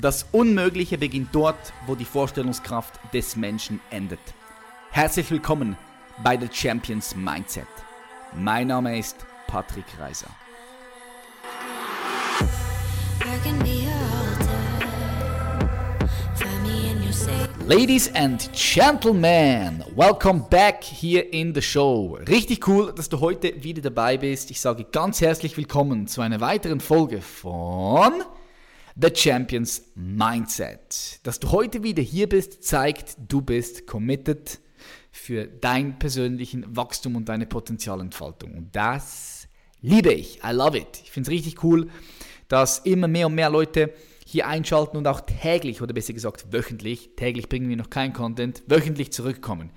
Das Unmögliche beginnt dort, wo die Vorstellungskraft des Menschen endet. Herzlich willkommen bei The Champions Mindset. Mein Name ist Patrick Reiser. Ladies and Gentlemen, welcome back hier in the show. Richtig cool, dass du heute wieder dabei bist. Ich sage ganz herzlich willkommen zu einer weiteren Folge von The Champions Mindset. Dass du heute wieder hier bist, zeigt, du bist committed für dein persönlichen Wachstum und deine Potenzialentfaltung. Und das liebe ich. I love it. Ich finde es richtig cool, dass immer mehr und mehr Leute hier einschalten und auch täglich oder besser gesagt wöchentlich, täglich bringen wir noch kein Content, wöchentlich zurückkommen.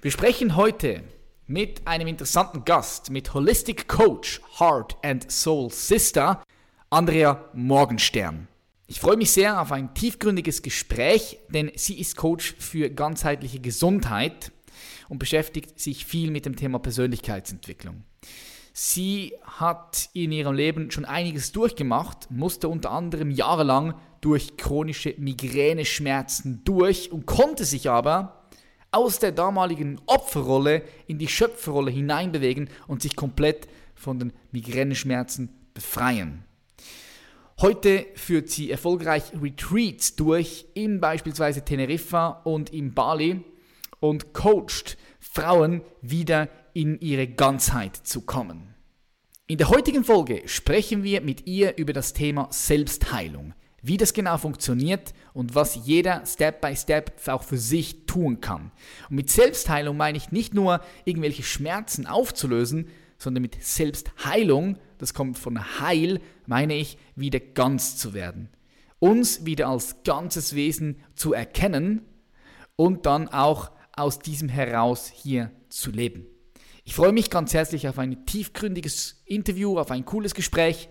Wir sprechen heute mit einem interessanten Gast, mit Holistic Coach, Heart and Soul Sister, Andrea Morgenstern. Ich freue mich sehr auf ein tiefgründiges Gespräch, denn sie ist Coach für ganzheitliche Gesundheit und beschäftigt sich viel mit dem Thema Persönlichkeitsentwicklung. Sie hat in ihrem Leben schon einiges durchgemacht, musste unter anderem jahrelang durch chronische Migräneschmerzen durch und konnte sich aber aus der damaligen Opferrolle in die Schöpferrolle hineinbewegen und sich komplett von den Migräneschmerzen befreien. Heute führt sie erfolgreich Retreats durch in beispielsweise Teneriffa und in Bali und coacht Frauen wieder in ihre Ganzheit zu kommen. In der heutigen Folge sprechen wir mit ihr über das Thema Selbstheilung, wie das genau funktioniert und was jeder Step by Step auch für sich tun kann. Und mit Selbstheilung meine ich nicht nur irgendwelche Schmerzen aufzulösen, sondern mit Selbstheilung, das kommt von Heil, meine ich, wieder ganz zu werden. Uns wieder als ganzes Wesen zu erkennen und dann auch aus diesem heraus hier zu leben. Ich freue mich ganz herzlich auf ein tiefgründiges Interview, auf ein cooles Gespräch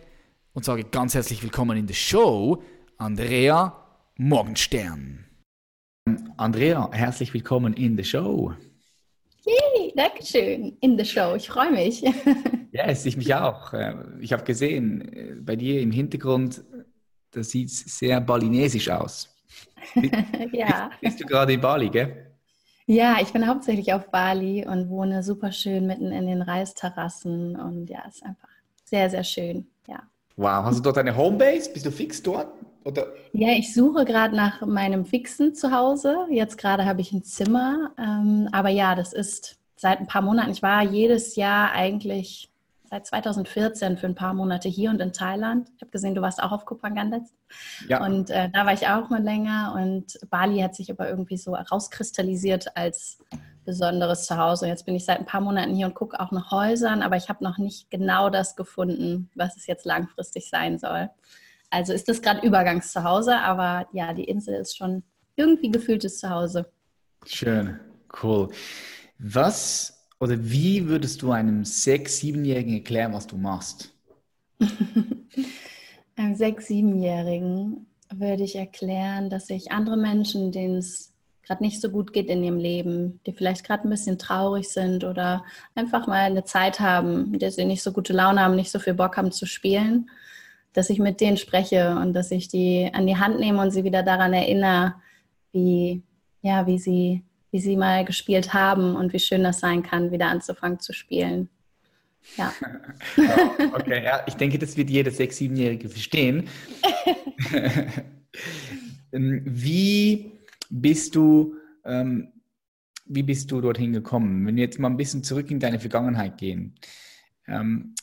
und sage ganz herzlich willkommen in der Show, Andrea Morgenstern. Andrea, herzlich willkommen in der Show. Yay, danke schön. In der Show. Ich freue mich. yes, ich mich auch. Äh, ich habe gesehen, äh, bei dir im Hintergrund, das sieht sehr balinesisch aus. ja. Bist du gerade in Bali, gell? Ja, ich bin hauptsächlich auf Bali und wohne super schön mitten in den Reisterrassen und ja, ist einfach sehr, sehr schön. Ja. Wow, hast du dort eine Homebase? Bist du fix dort? Oder? Ja, ich suche gerade nach meinem fixen Zuhause. Jetzt gerade habe ich ein Zimmer. Ähm, aber ja, das ist seit ein paar Monaten. Ich war jedes Jahr eigentlich seit 2014 für ein paar Monate hier und in Thailand. Ich habe gesehen, du warst auch auf Kupangan letzt. Ja. Und äh, da war ich auch mal länger. Und Bali hat sich aber irgendwie so rauskristallisiert als besonderes Zuhause. Jetzt bin ich seit ein paar Monaten hier und gucke auch nach Häusern, aber ich habe noch nicht genau das gefunden, was es jetzt langfristig sein soll. Also ist das gerade Übergangszuhause, aber ja, die Insel ist schon irgendwie gefühltes Zuhause. Schön, cool. Was oder wie würdest du einem sechs-, siebenjährigen erklären, was du machst? einem sechs-, siebenjährigen würde ich erklären, dass ich andere Menschen, denen es gerade nicht so gut geht in ihrem Leben, die vielleicht gerade ein bisschen traurig sind oder einfach mal eine Zeit haben, in der sie nicht so gute Laune haben, nicht so viel Bock haben zu spielen, dass ich mit denen spreche und dass ich die an die Hand nehme und sie wieder daran erinnere, wie, ja, wie sie wie sie mal gespielt haben und wie schön das sein kann, wieder anzufangen zu spielen. Ja. okay, ja, ich denke, das wird jeder sechs-, siebenjährige verstehen. Ähm, wie bist du, ähm, wie bist du dorthin gekommen? Wenn wir jetzt mal ein bisschen zurück in deine Vergangenheit gehen, ähm,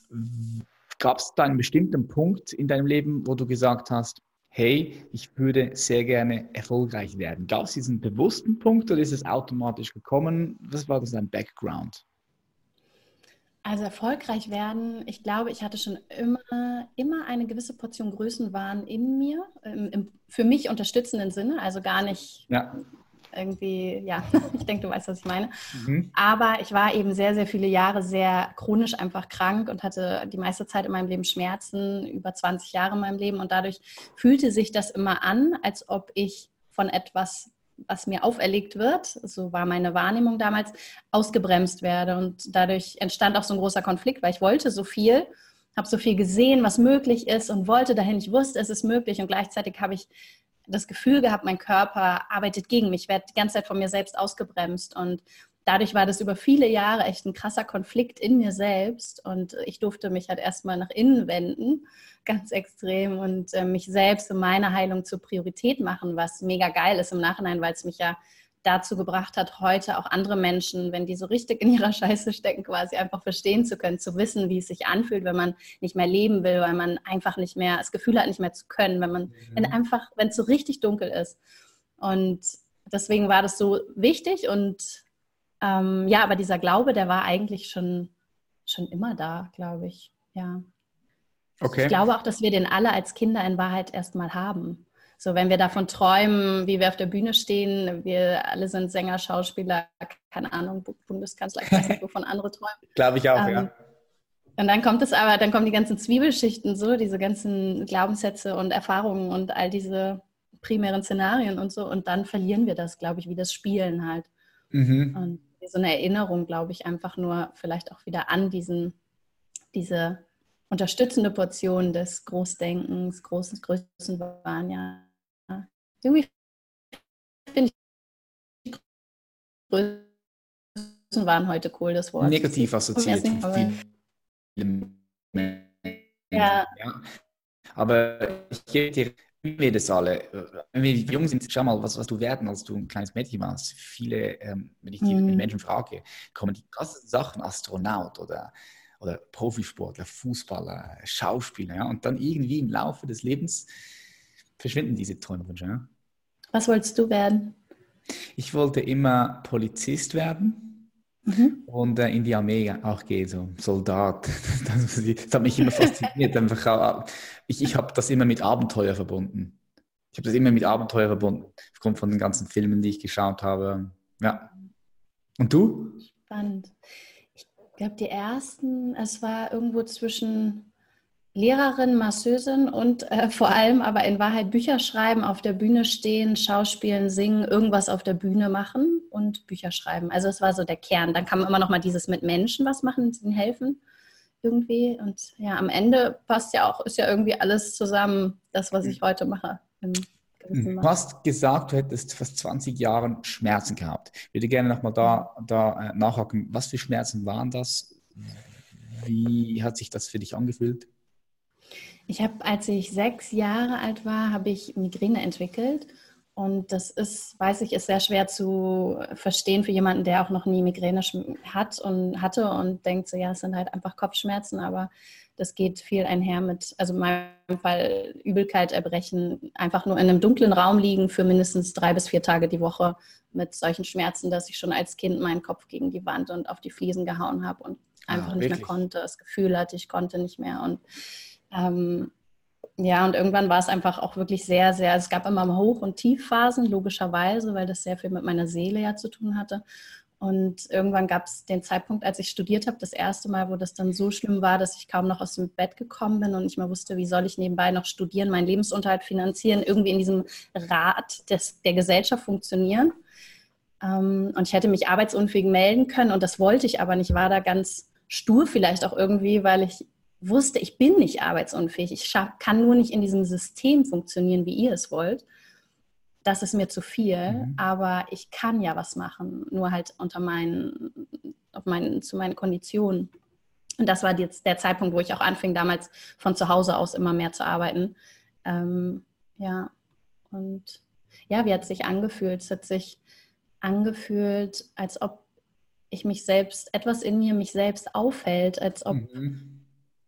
gab es da einen bestimmten Punkt in deinem Leben, wo du gesagt hast, hey, ich würde sehr gerne erfolgreich werden. Gab es diesen bewussten Punkt oder ist es automatisch gekommen? Was war das dein Background? Also erfolgreich werden, ich glaube, ich hatte schon immer, immer eine gewisse Portion Größenwahn in mir, im, im für mich unterstützenden Sinne, also gar nicht ja irgendwie, ja, ich denke, du weißt, was ich meine. Mhm. Aber ich war eben sehr, sehr viele Jahre sehr chronisch einfach krank und hatte die meiste Zeit in meinem Leben Schmerzen, über 20 Jahre in meinem Leben. Und dadurch fühlte sich das immer an, als ob ich von etwas was mir auferlegt wird, so war meine Wahrnehmung damals, ausgebremst werde. Und dadurch entstand auch so ein großer Konflikt, weil ich wollte so viel, habe so viel gesehen, was möglich ist und wollte dahin. Ich wusste, es ist möglich und gleichzeitig habe ich das Gefühl gehabt, mein Körper arbeitet gegen mich, ich werde die ganze Zeit von mir selbst ausgebremst. Und dadurch war das über viele Jahre echt ein krasser Konflikt in mir selbst. Und ich durfte mich halt erstmal nach innen wenden, ganz extrem und äh, mich selbst und meine Heilung zur Priorität machen, was mega geil ist im Nachhinein, weil es mich ja dazu gebracht hat, heute auch andere Menschen, wenn die so richtig in ihrer Scheiße stecken, quasi einfach verstehen zu können, zu wissen, wie es sich anfühlt, wenn man nicht mehr leben will, weil man einfach nicht mehr das Gefühl hat, nicht mehr zu können, wenn man, mhm. wenn einfach, wenn es so richtig dunkel ist. Und deswegen war das so wichtig und ähm, ja, aber dieser Glaube, der war eigentlich schon, schon immer da, glaube ich. Ja. Okay. Ich glaube auch, dass wir den alle als Kinder in Wahrheit erstmal haben. So, wenn wir davon träumen, wie wir auf der Bühne stehen, wir alle sind Sänger, Schauspieler, keine Ahnung, Bundeskanzler, ich weiß nicht, wovon andere träumen. Glaube ich auch, ähm, ja. Und dann kommt es aber, dann kommen die ganzen Zwiebelschichten, so diese ganzen Glaubenssätze und Erfahrungen und all diese primären Szenarien und so. Und dann verlieren wir das, glaube ich, wie das Spielen halt. Mhm. Und so eine Erinnerung, glaube ich, einfach nur vielleicht auch wieder an diesen, diese unterstützende Portion des Großdenkens, großen Größenwahn, ja, irgendwie finde ich Größen waren heute cool, das Wort. Negativ assoziiert. ja. ja. Aber ich gebe dir wir das alle. Wenn wir jung sind, schau mal, was, was du werden, als du ein kleines Mädchen warst. Viele, ähm, wenn ich die mhm. Menschen frage, kommen die krassen Sachen, Astronaut oder, oder Profisportler, Fußballer, Schauspieler. Ja? Und dann irgendwie im Laufe des Lebens verschwinden diese Träumwünsche. Ja? Was wolltest du werden? Ich wollte immer Polizist werden mhm. und äh, in die Armee auch gehen, so Soldat. Das, das hat mich immer fasziniert. Einfach ich ich habe das immer mit Abenteuer verbunden. Ich habe das immer mit Abenteuer verbunden, aufgrund von den ganzen Filmen, die ich geschaut habe. Ja. Und du? Spannend. Ich glaube, die ersten, es war irgendwo zwischen Lehrerin, Masseusin und äh, vor allem aber in Wahrheit Bücher schreiben, auf der Bühne stehen, Schauspielen, singen, irgendwas auf der Bühne machen und Bücher schreiben. Also es war so der Kern. Dann kam immer noch mal dieses mit Menschen was machen, ihnen helfen irgendwie. Und ja, am Ende passt ja auch, ist ja irgendwie alles zusammen, das, was ich heute mache. Du hast gesagt, du hättest fast 20 Jahre Schmerzen gehabt. Ich würde gerne nochmal da, da äh, nachhaken. Was für Schmerzen waren das? Wie hat sich das für dich angefühlt? Ich habe, als ich sechs Jahre alt war, habe ich Migräne entwickelt. Und das ist, weiß ich, ist sehr schwer zu verstehen für jemanden, der auch noch nie Migräne hat und hatte und denkt so, ja, es sind halt einfach Kopfschmerzen, aber das geht viel einher mit, also in meinem Fall Übelkeit, Erbrechen, einfach nur in einem dunklen Raum liegen für mindestens drei bis vier Tage die Woche mit solchen Schmerzen, dass ich schon als Kind meinen Kopf gegen die Wand und auf die Fliesen gehauen habe und ah, einfach ah, nicht mehr konnte, das Gefühl hatte, ich konnte nicht mehr und ähm, ja, und irgendwann war es einfach auch wirklich sehr, sehr, es gab immer Hoch- und Tiefphasen, logischerweise, weil das sehr viel mit meiner Seele ja zu tun hatte. Und irgendwann gab es den Zeitpunkt, als ich studiert habe, das erste Mal, wo das dann so schlimm war, dass ich kaum noch aus dem Bett gekommen bin und nicht mehr wusste, wie soll ich nebenbei noch studieren, meinen Lebensunterhalt finanzieren, irgendwie in diesem Rad des, der Gesellschaft funktionieren. Ähm, und ich hätte mich arbeitsunfähig melden können und das wollte ich aber nicht, war da ganz stur vielleicht auch irgendwie, weil ich wusste, ich bin nicht arbeitsunfähig, ich kann nur nicht in diesem System funktionieren, wie ihr es wollt. Das ist mir zu viel, mhm. aber ich kann ja was machen, nur halt unter meinen, auf meinen, zu meinen Konditionen. Und das war jetzt der Zeitpunkt, wo ich auch anfing, damals von zu Hause aus immer mehr zu arbeiten. Ähm, ja, und ja, wie hat es sich angefühlt? Es hat sich angefühlt, als ob ich mich selbst, etwas in mir mich selbst aufhält, als ob mhm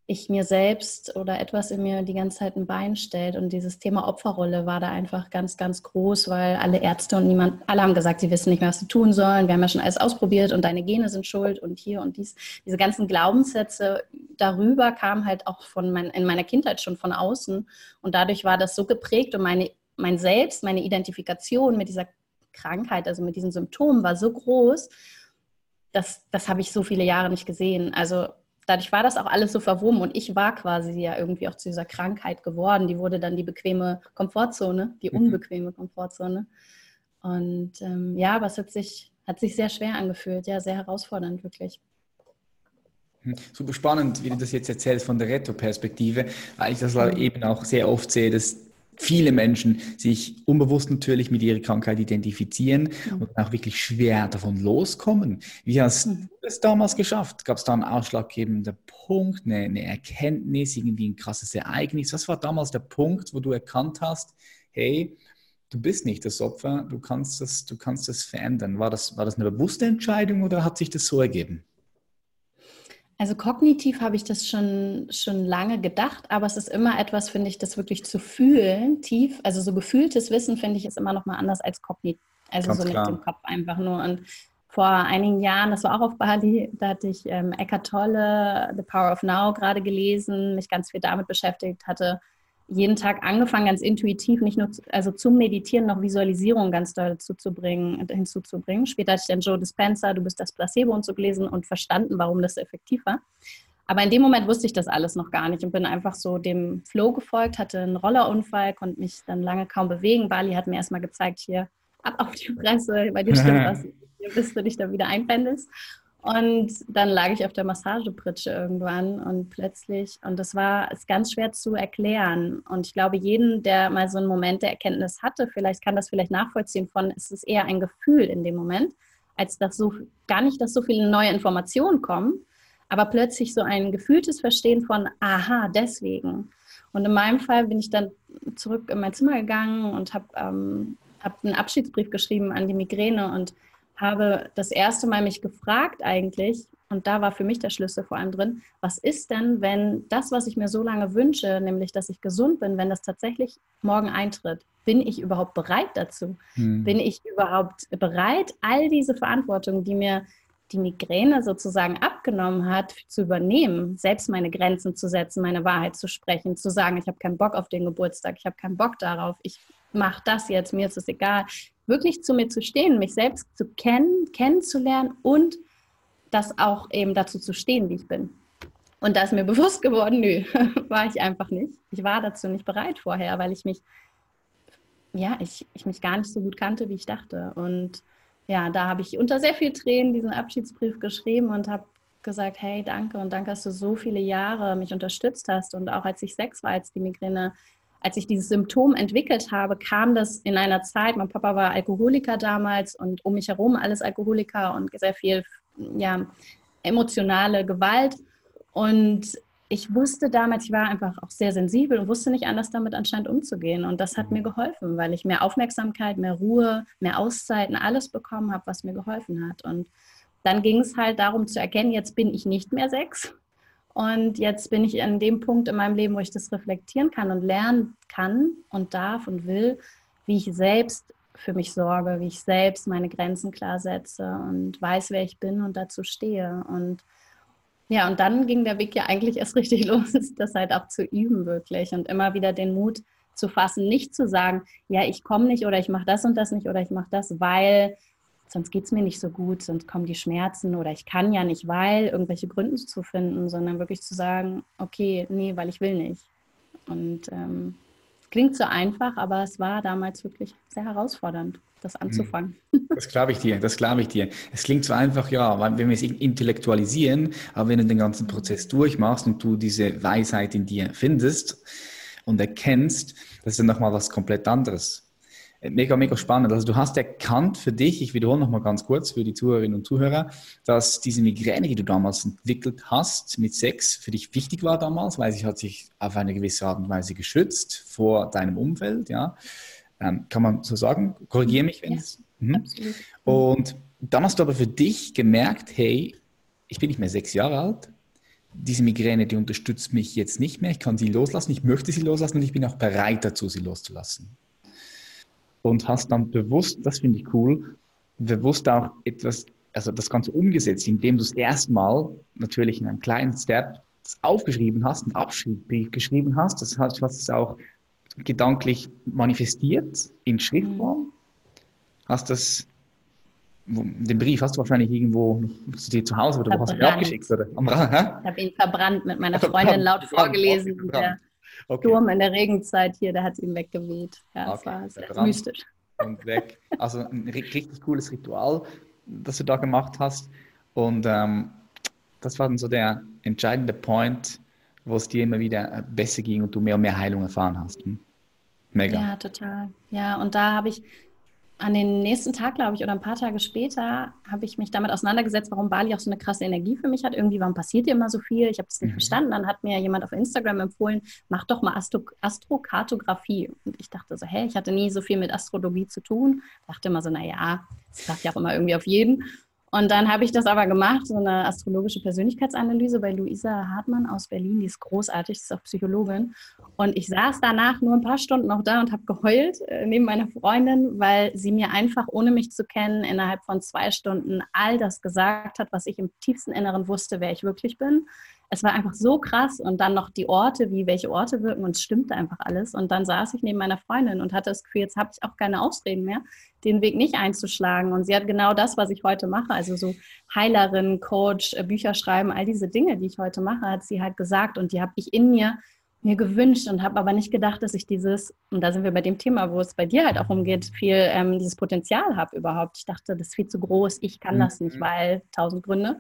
ich mir selbst oder etwas in mir die ganze Zeit ein Bein stellt. Und dieses Thema Opferrolle war da einfach ganz, ganz groß, weil alle Ärzte und niemand, alle haben gesagt, sie wissen nicht mehr, was sie tun sollen. Wir haben ja schon alles ausprobiert und deine Gene sind schuld und hier und dies. Diese ganzen Glaubenssätze darüber kamen halt auch von mein, in meiner Kindheit schon von außen. Und dadurch war das so geprägt und meine, mein Selbst, meine Identifikation mit dieser Krankheit, also mit diesen Symptomen war so groß, dass das habe ich so viele Jahre nicht gesehen. Also dadurch war das auch alles so verwoben und ich war quasi ja irgendwie auch zu dieser Krankheit geworden. Die wurde dann die bequeme Komfortzone, die mhm. unbequeme Komfortzone. Und ähm, ja, aber es hat sich, hat sich sehr schwer angefühlt, ja, sehr herausfordernd, wirklich. Hm, super spannend, wie du das jetzt erzählst von der Retro-Perspektive, weil ich das mhm. eben auch sehr oft sehe, dass viele Menschen sich unbewusst natürlich mit ihrer Krankheit identifizieren mhm. und auch wirklich schwer davon loskommen. Wie hast mhm. du es damals geschafft? Gab es da einen ausschlaggebenden Punkt, eine, eine, Erkenntnis, irgendwie ein krasses Ereignis? Was war damals der Punkt, wo du erkannt hast, hey, du bist nicht das Opfer, du kannst das, du kannst das verändern? War das, war das eine bewusste Entscheidung oder hat sich das so ergeben? Also kognitiv habe ich das schon, schon lange gedacht, aber es ist immer etwas, finde ich, das wirklich zu fühlen, tief. Also so gefühltes Wissen, finde ich, ist immer noch mal anders als kognitiv. Also Ganz so klar. mit dem Kopf einfach nur. Und vor einigen Jahren, das war auch auf Bali, da hatte ich ähm, Eckhart Tolle, The Power of Now gerade gelesen, mich ganz viel damit beschäftigt, hatte jeden Tag angefangen, ganz intuitiv, nicht nur zu, also zum Meditieren noch Visualisierung ganz doll zuzubringen, hinzuzubringen. Später hatte ich dann Joe Dispenza, du bist das Placebo und so gelesen und verstanden, warum das effektiv war. Aber in dem Moment wusste ich das alles noch gar nicht und bin einfach so dem Flow gefolgt, hatte einen Rollerunfall, konnte mich dann lange kaum bewegen. Bali hat mir erstmal gezeigt, hier ab auf die Fresse, bei dir stimmt was, bis du dich da wieder einpendelst. Und dann lag ich auf der Massagepritsche irgendwann und plötzlich, und das war ist ganz schwer zu erklären. Und ich glaube, jeden, der mal so einen Moment der Erkenntnis hatte, vielleicht kann das vielleicht nachvollziehen von, es ist eher ein Gefühl in dem Moment, als dass so gar nicht, dass so viele neue Informationen kommen, aber plötzlich so ein gefühltes Verstehen von, aha, deswegen. Und in meinem Fall bin ich dann zurück in mein Zimmer gegangen und habe ähm, hab einen Abschiedsbrief geschrieben an die Migräne und habe das erste Mal mich gefragt eigentlich, und da war für mich der Schlüssel vor allem drin, was ist denn, wenn das, was ich mir so lange wünsche, nämlich dass ich gesund bin, wenn das tatsächlich morgen eintritt, bin ich überhaupt bereit dazu? Hm. Bin ich überhaupt bereit, all diese Verantwortung, die mir die Migräne sozusagen abgenommen hat, zu übernehmen, selbst meine Grenzen zu setzen, meine Wahrheit zu sprechen, zu sagen, ich habe keinen Bock auf den Geburtstag, ich habe keinen Bock darauf, ich mache das jetzt, mir ist es egal, wirklich zu mir zu stehen, mich selbst zu kennen, kennenzulernen und das auch eben dazu zu stehen, wie ich bin. Und da ist mir bewusst geworden, nö, war ich einfach nicht. Ich war dazu nicht bereit vorher, weil ich mich, ja, ich, ich mich gar nicht so gut kannte, wie ich dachte. Und ja, da habe ich unter sehr viel Tränen diesen Abschiedsbrief geschrieben und habe gesagt, hey, danke und danke, dass du so viele Jahre mich unterstützt hast. Und auch als ich sechs war, als die Migräne als ich dieses Symptom entwickelt habe, kam das in einer Zeit, mein Papa war Alkoholiker damals und um mich herum alles Alkoholiker und sehr viel ja, emotionale Gewalt. Und ich wusste damals, ich war einfach auch sehr sensibel und wusste nicht anders damit anscheinend umzugehen. Und das hat mir geholfen, weil ich mehr Aufmerksamkeit, mehr Ruhe, mehr Auszeiten, alles bekommen habe, was mir geholfen hat. Und dann ging es halt darum zu erkennen, jetzt bin ich nicht mehr sechs, und jetzt bin ich an dem Punkt in meinem Leben, wo ich das reflektieren kann und lernen kann und darf und will, wie ich selbst für mich sorge, wie ich selbst meine Grenzen klar setze und weiß, wer ich bin und dazu stehe. Und ja, und dann ging der Weg ja eigentlich erst richtig los, das halt auch zu üben wirklich und immer wieder den Mut zu fassen, nicht zu sagen, ja, ich komme nicht oder ich mache das und das nicht oder ich mache das, weil sonst geht es mir nicht so gut, sonst kommen die Schmerzen oder ich kann ja nicht, weil irgendwelche Gründe zu finden, sondern wirklich zu sagen, okay, nee, weil ich will nicht. Und ähm, klingt so einfach, aber es war damals wirklich sehr herausfordernd, das mhm. anzufangen. Das glaube ich dir, das glaube ich dir. Es klingt so einfach, ja, wenn wir es intellektualisieren, aber wenn du den ganzen Prozess durchmachst und du diese Weisheit in dir findest und erkennst, das ist dann nochmal was komplett anderes. Mega, mega spannend. Also du hast erkannt für dich, ich wiederhole nochmal ganz kurz für die Zuhörerinnen und Zuhörer, dass diese Migräne, die du damals entwickelt hast mit Sex, für dich wichtig war damals, weil sie hat sich auf eine gewisse Art und Weise geschützt vor deinem Umfeld. Ja. Ähm, kann man so sagen? Korrigiere mich, wenn es... Ja, mhm. Und dann hast du aber für dich gemerkt, hey, ich bin nicht mehr sechs Jahre alt, diese Migräne, die unterstützt mich jetzt nicht mehr, ich kann sie loslassen, ich möchte sie loslassen und ich bin auch bereit dazu, sie loszulassen und hast dann bewusst, das finde ich cool, bewusst auch etwas, also das Ganze umgesetzt, indem du es erstmal natürlich in einem kleinen Step aufgeschrieben hast, einen Abschrieb geschrieben hast. Das heißt, du hast es auch gedanklich manifestiert in Schriftform. Mhm. Hast das, den Brief hast du wahrscheinlich irgendwo zu dir zu Hause oder du hast ihn abgeschickt, oder? Am Rand, ich habe ihn verbrannt mit meiner Freundin laut vorgelesen. Verbrannt. Okay. Sturm in der Regenzeit hier, der hat ihn weggeweht. Ja, okay. das war sehr mystisch. Und weg. Also ein richtig cooles Ritual, das du da gemacht hast. Und ähm, das war dann so der entscheidende Point, wo es dir immer wieder besser ging und du mehr und mehr Heilung erfahren hast. Hm? Mega. Ja, total. Ja, und da habe ich an den nächsten Tag, glaube ich, oder ein paar Tage später, habe ich mich damit auseinandergesetzt, warum Bali auch so eine krasse Energie für mich hat. Irgendwie, warum passiert hier immer so viel? Ich habe das nicht mhm. verstanden. Dann hat mir jemand auf Instagram empfohlen, mach doch mal Astro Astrokartografie. Und ich dachte so, hä, ich hatte nie so viel mit Astrologie zu tun. Dachte immer so, naja, das klappt ja auch immer irgendwie auf jeden. Und dann habe ich das aber gemacht, so eine astrologische Persönlichkeitsanalyse bei Luisa Hartmann aus Berlin, die ist großartig, ist auch Psychologin. Und ich saß danach nur ein paar Stunden noch da und habe geheult äh, neben meiner Freundin, weil sie mir einfach, ohne mich zu kennen, innerhalb von zwei Stunden all das gesagt hat, was ich im tiefsten Inneren wusste, wer ich wirklich bin es war einfach so krass und dann noch die Orte, wie welche Orte wirken und es stimmte einfach alles. Und dann saß ich neben meiner Freundin und hatte das Gefühl, jetzt habe ich auch keine Ausreden mehr, den Weg nicht einzuschlagen. Und sie hat genau das, was ich heute mache, also so Heilerin, Coach, äh, Bücher schreiben, all diese Dinge, die ich heute mache, hat sie halt gesagt und die habe ich in mir mir gewünscht und habe aber nicht gedacht, dass ich dieses, und da sind wir bei dem Thema, wo es bei dir halt auch umgeht, viel ähm, dieses Potenzial habe überhaupt. Ich dachte, das ist viel zu groß, ich kann mhm. das nicht, weil tausend Gründe.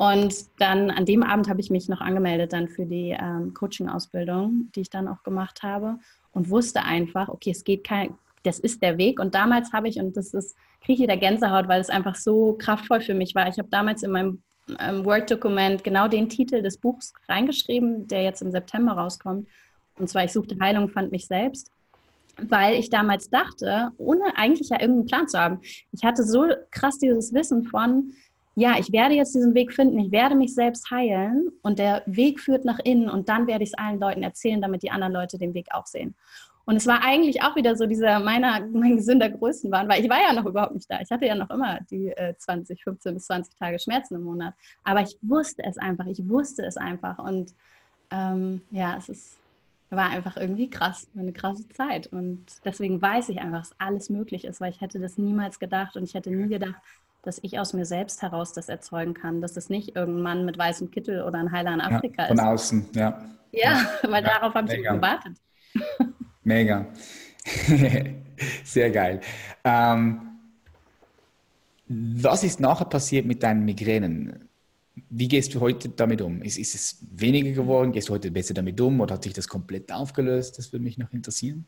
Und dann an dem Abend habe ich mich noch angemeldet dann für die ähm, Coaching-Ausbildung, die ich dann auch gemacht habe und wusste einfach, okay, es geht kein, das ist der Weg. Und damals habe ich, und das ist, kriege ich wieder Gänsehaut, weil es einfach so kraftvoll für mich war. Ich habe damals in meinem ähm, Word-Dokument genau den Titel des Buchs reingeschrieben, der jetzt im September rauskommt. Und zwar, ich suchte Heilung, fand mich selbst weil ich damals dachte, ohne eigentlich ja irgendeinen Plan zu haben, ich hatte so krass dieses Wissen von, ja, ich werde jetzt diesen Weg finden, ich werde mich selbst heilen und der Weg führt nach innen und dann werde ich es allen Leuten erzählen, damit die anderen Leute den Weg auch sehen. Und es war eigentlich auch wieder so dieser meiner, mein gesünder Größenwahn, weil ich war ja noch überhaupt nicht da. Ich hatte ja noch immer die äh, 20, 15 bis 20 Tage Schmerzen im Monat. Aber ich wusste es einfach, ich wusste es einfach. Und ähm, ja, es ist, war einfach irgendwie krass, eine krasse Zeit. Und deswegen weiß ich einfach, dass alles möglich ist, weil ich hätte das niemals gedacht und ich hätte nie gedacht, dass ich aus mir selbst heraus das erzeugen kann, dass es nicht irgendein Mann mit weißem Kittel oder ein Heiler in Afrika ja, von ist. Von außen, ja. Ja, weil ja, darauf habe ich gewartet. Mega. Sehr geil. Ähm, was ist nachher passiert mit deinen Migränen? Wie gehst du heute damit um? Ist, ist es weniger geworden? Gehst du heute besser damit um oder hat sich das komplett aufgelöst? Das würde mich noch interessieren.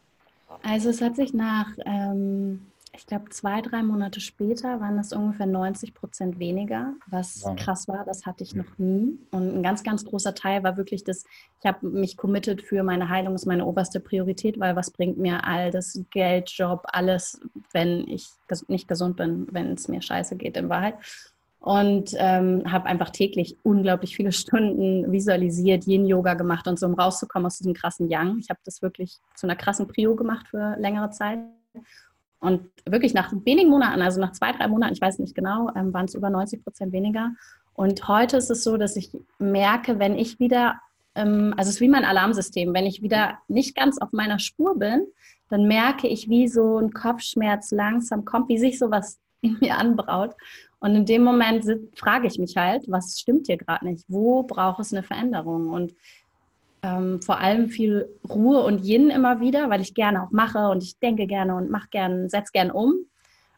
Also es hat sich nach ähm, ich glaube, zwei, drei Monate später waren das ungefähr 90 Prozent weniger, was wow. krass war. Das hatte ich noch nie. Und ein ganz, ganz großer Teil war wirklich das, ich habe mich committed für meine Heilung, ist meine oberste Priorität, weil was bringt mir all das Geld, Job, alles, wenn ich nicht gesund bin, wenn es mir scheiße geht in Wahrheit. Und ähm, habe einfach täglich unglaublich viele Stunden visualisiert, Yin-Yoga gemacht und so, um rauszukommen aus diesem krassen Yang. Ich habe das wirklich zu einer krassen Prio gemacht für längere Zeit. Und wirklich nach wenigen Monaten, also nach zwei, drei Monaten, ich weiß nicht genau, ähm, waren es über 90 Prozent weniger. Und heute ist es so, dass ich merke, wenn ich wieder, ähm, also es ist wie mein Alarmsystem, wenn ich wieder nicht ganz auf meiner Spur bin, dann merke ich, wie so ein Kopfschmerz langsam kommt, wie sich sowas in mir anbraut. Und in dem Moment frage ich mich halt, was stimmt hier gerade nicht? Wo braucht es eine Veränderung? Und ähm, vor allem viel Ruhe und Yin immer wieder, weil ich gerne auch mache und ich denke gerne und mache gerne, setze gerne um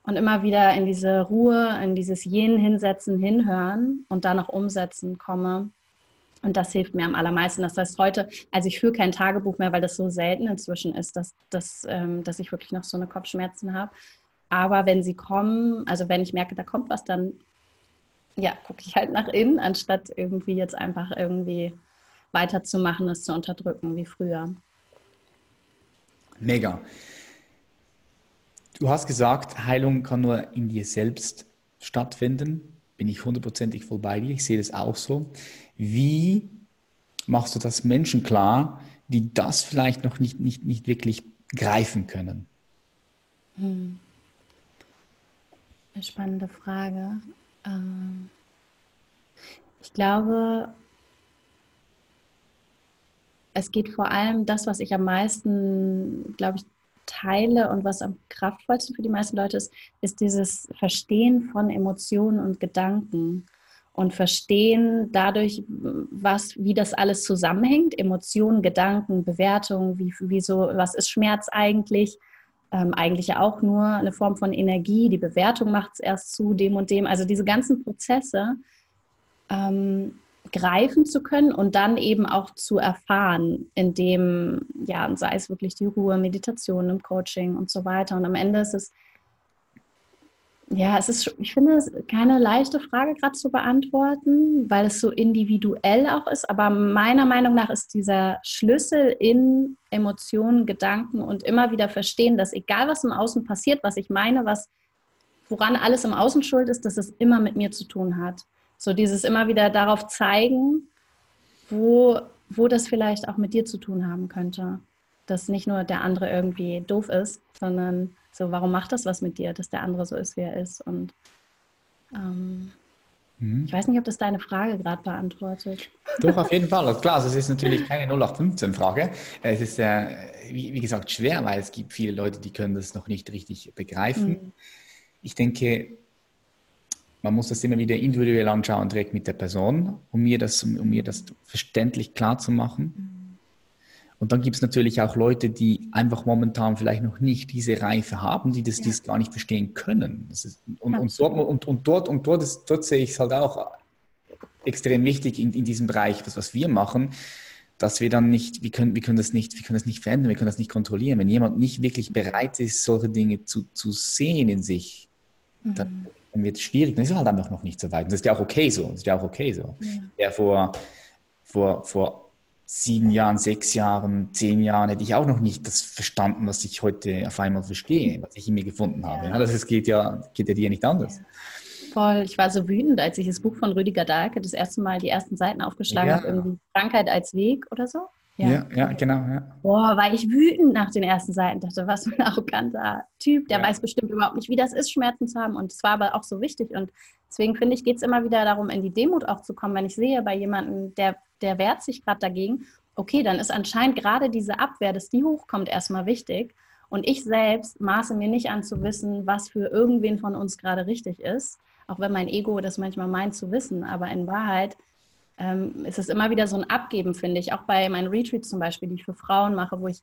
und immer wieder in diese Ruhe, in dieses Yin hinsetzen, hinhören und dann auch umsetzen komme. Und das hilft mir am allermeisten. Das heißt, heute, also ich führe kein Tagebuch mehr, weil das so selten inzwischen ist, dass, dass, ähm, dass ich wirklich noch so eine Kopfschmerzen habe. Aber wenn sie kommen, also wenn ich merke, da kommt was, dann ja, gucke ich halt nach innen, anstatt irgendwie jetzt einfach irgendwie weiterzumachen, es zu unterdrücken wie früher. Mega. Du hast gesagt, Heilung kann nur in dir selbst stattfinden. Bin ich hundertprozentig voll bei dir. Ich sehe das auch so. Wie machst du das Menschen klar, die das vielleicht noch nicht, nicht, nicht wirklich greifen können? Hm. Eine spannende Frage. Ähm, ich glaube, es geht vor allem das, was ich am meisten, glaube ich, teile und was am kraftvollsten für die meisten Leute ist, ist dieses Verstehen von Emotionen und Gedanken und verstehen dadurch, was, wie das alles zusammenhängt, Emotionen, Gedanken, Bewertungen, wie, wie so, was ist Schmerz eigentlich? Ähm, eigentlich ja auch nur eine Form von Energie, die Bewertung macht es erst zu dem und dem. Also diese ganzen Prozesse, ähm, greifen zu können und dann eben auch zu erfahren, indem, ja, sei es wirklich die Ruhe, Meditation im Coaching und so weiter. Und am Ende ist es, ja, es ist, ich finde es keine leichte Frage gerade zu beantworten, weil es so individuell auch ist. Aber meiner Meinung nach ist dieser Schlüssel in Emotionen, Gedanken und immer wieder verstehen, dass egal was im Außen passiert, was ich meine, was, woran alles im Außen schuld ist, dass es immer mit mir zu tun hat. So dieses immer wieder darauf zeigen, wo, wo das vielleicht auch mit dir zu tun haben könnte. Dass nicht nur der andere irgendwie doof ist, sondern so, warum macht das was mit dir, dass der andere so ist, wie er ist? Und ähm, mhm. ich weiß nicht, ob das deine Frage gerade beantwortet. Doch, auf jeden Fall. Klar, also es ist natürlich keine 0815-Frage. Es ist, äh, wie, wie, gesagt, schwer, weil es gibt viele Leute, die können das noch nicht richtig begreifen. Mhm. Ich denke, man muss das immer wieder individuell anschauen, direkt mit der Person, um mir das, um mir das verständlich klar zu machen. Und dann gibt es natürlich auch Leute, die einfach momentan vielleicht noch nicht diese Reife haben, die das, ja. dies gar nicht verstehen können. Ist, und, und, dort, und, und, dort, und dort, ist, dort sehe ich es halt auch extrem wichtig in, in diesem Bereich, was, was wir machen, dass wir dann nicht, wir können, wir können das nicht, wir können das nicht verändern, wir können das nicht kontrollieren. Wenn jemand nicht wirklich bereit ist, solche Dinge zu, zu sehen in sich, dann mhm dann wird es schwierig. Dann ist es halt einfach noch nicht so weit. Und das ist ja auch okay so. Das ist ja auch okay so. Ja, ja vor, vor, vor sieben Jahren, sechs Jahren, zehn Jahren hätte ich auch noch nicht das verstanden, was ich heute auf einmal verstehe, was ich in mir gefunden habe. Ja. das geht ja, geht ja dir nicht anders. Voll. Ich war so wütend, als ich das Buch von Rüdiger Dahlke das erste Mal die ersten Seiten aufgeschlagen habe, irgendwie Krankheit als Weg oder so. Ja, ja, ja genau. Ja. Boah, war ich wütend nach den ersten Seiten. Dachte, was für ein arroganter Typ. Der ja. weiß bestimmt überhaupt nicht, wie das ist, Schmerzen zu haben. Und es war aber auch so wichtig. Und deswegen finde ich, geht es immer wieder darum, in die Demut auch zu kommen. Wenn ich sehe bei jemandem, der, der wehrt sich gerade dagegen, okay, dann ist anscheinend gerade diese Abwehr, dass die hochkommt, erstmal wichtig. Und ich selbst maße mir nicht an zu wissen, was für irgendwen von uns gerade richtig ist. Auch wenn mein Ego das manchmal meint zu wissen. Aber in Wahrheit ähm, ist es immer wieder so ein Abgeben, finde ich. Auch bei meinen Retreats zum Beispiel, die ich für Frauen mache, wo ich,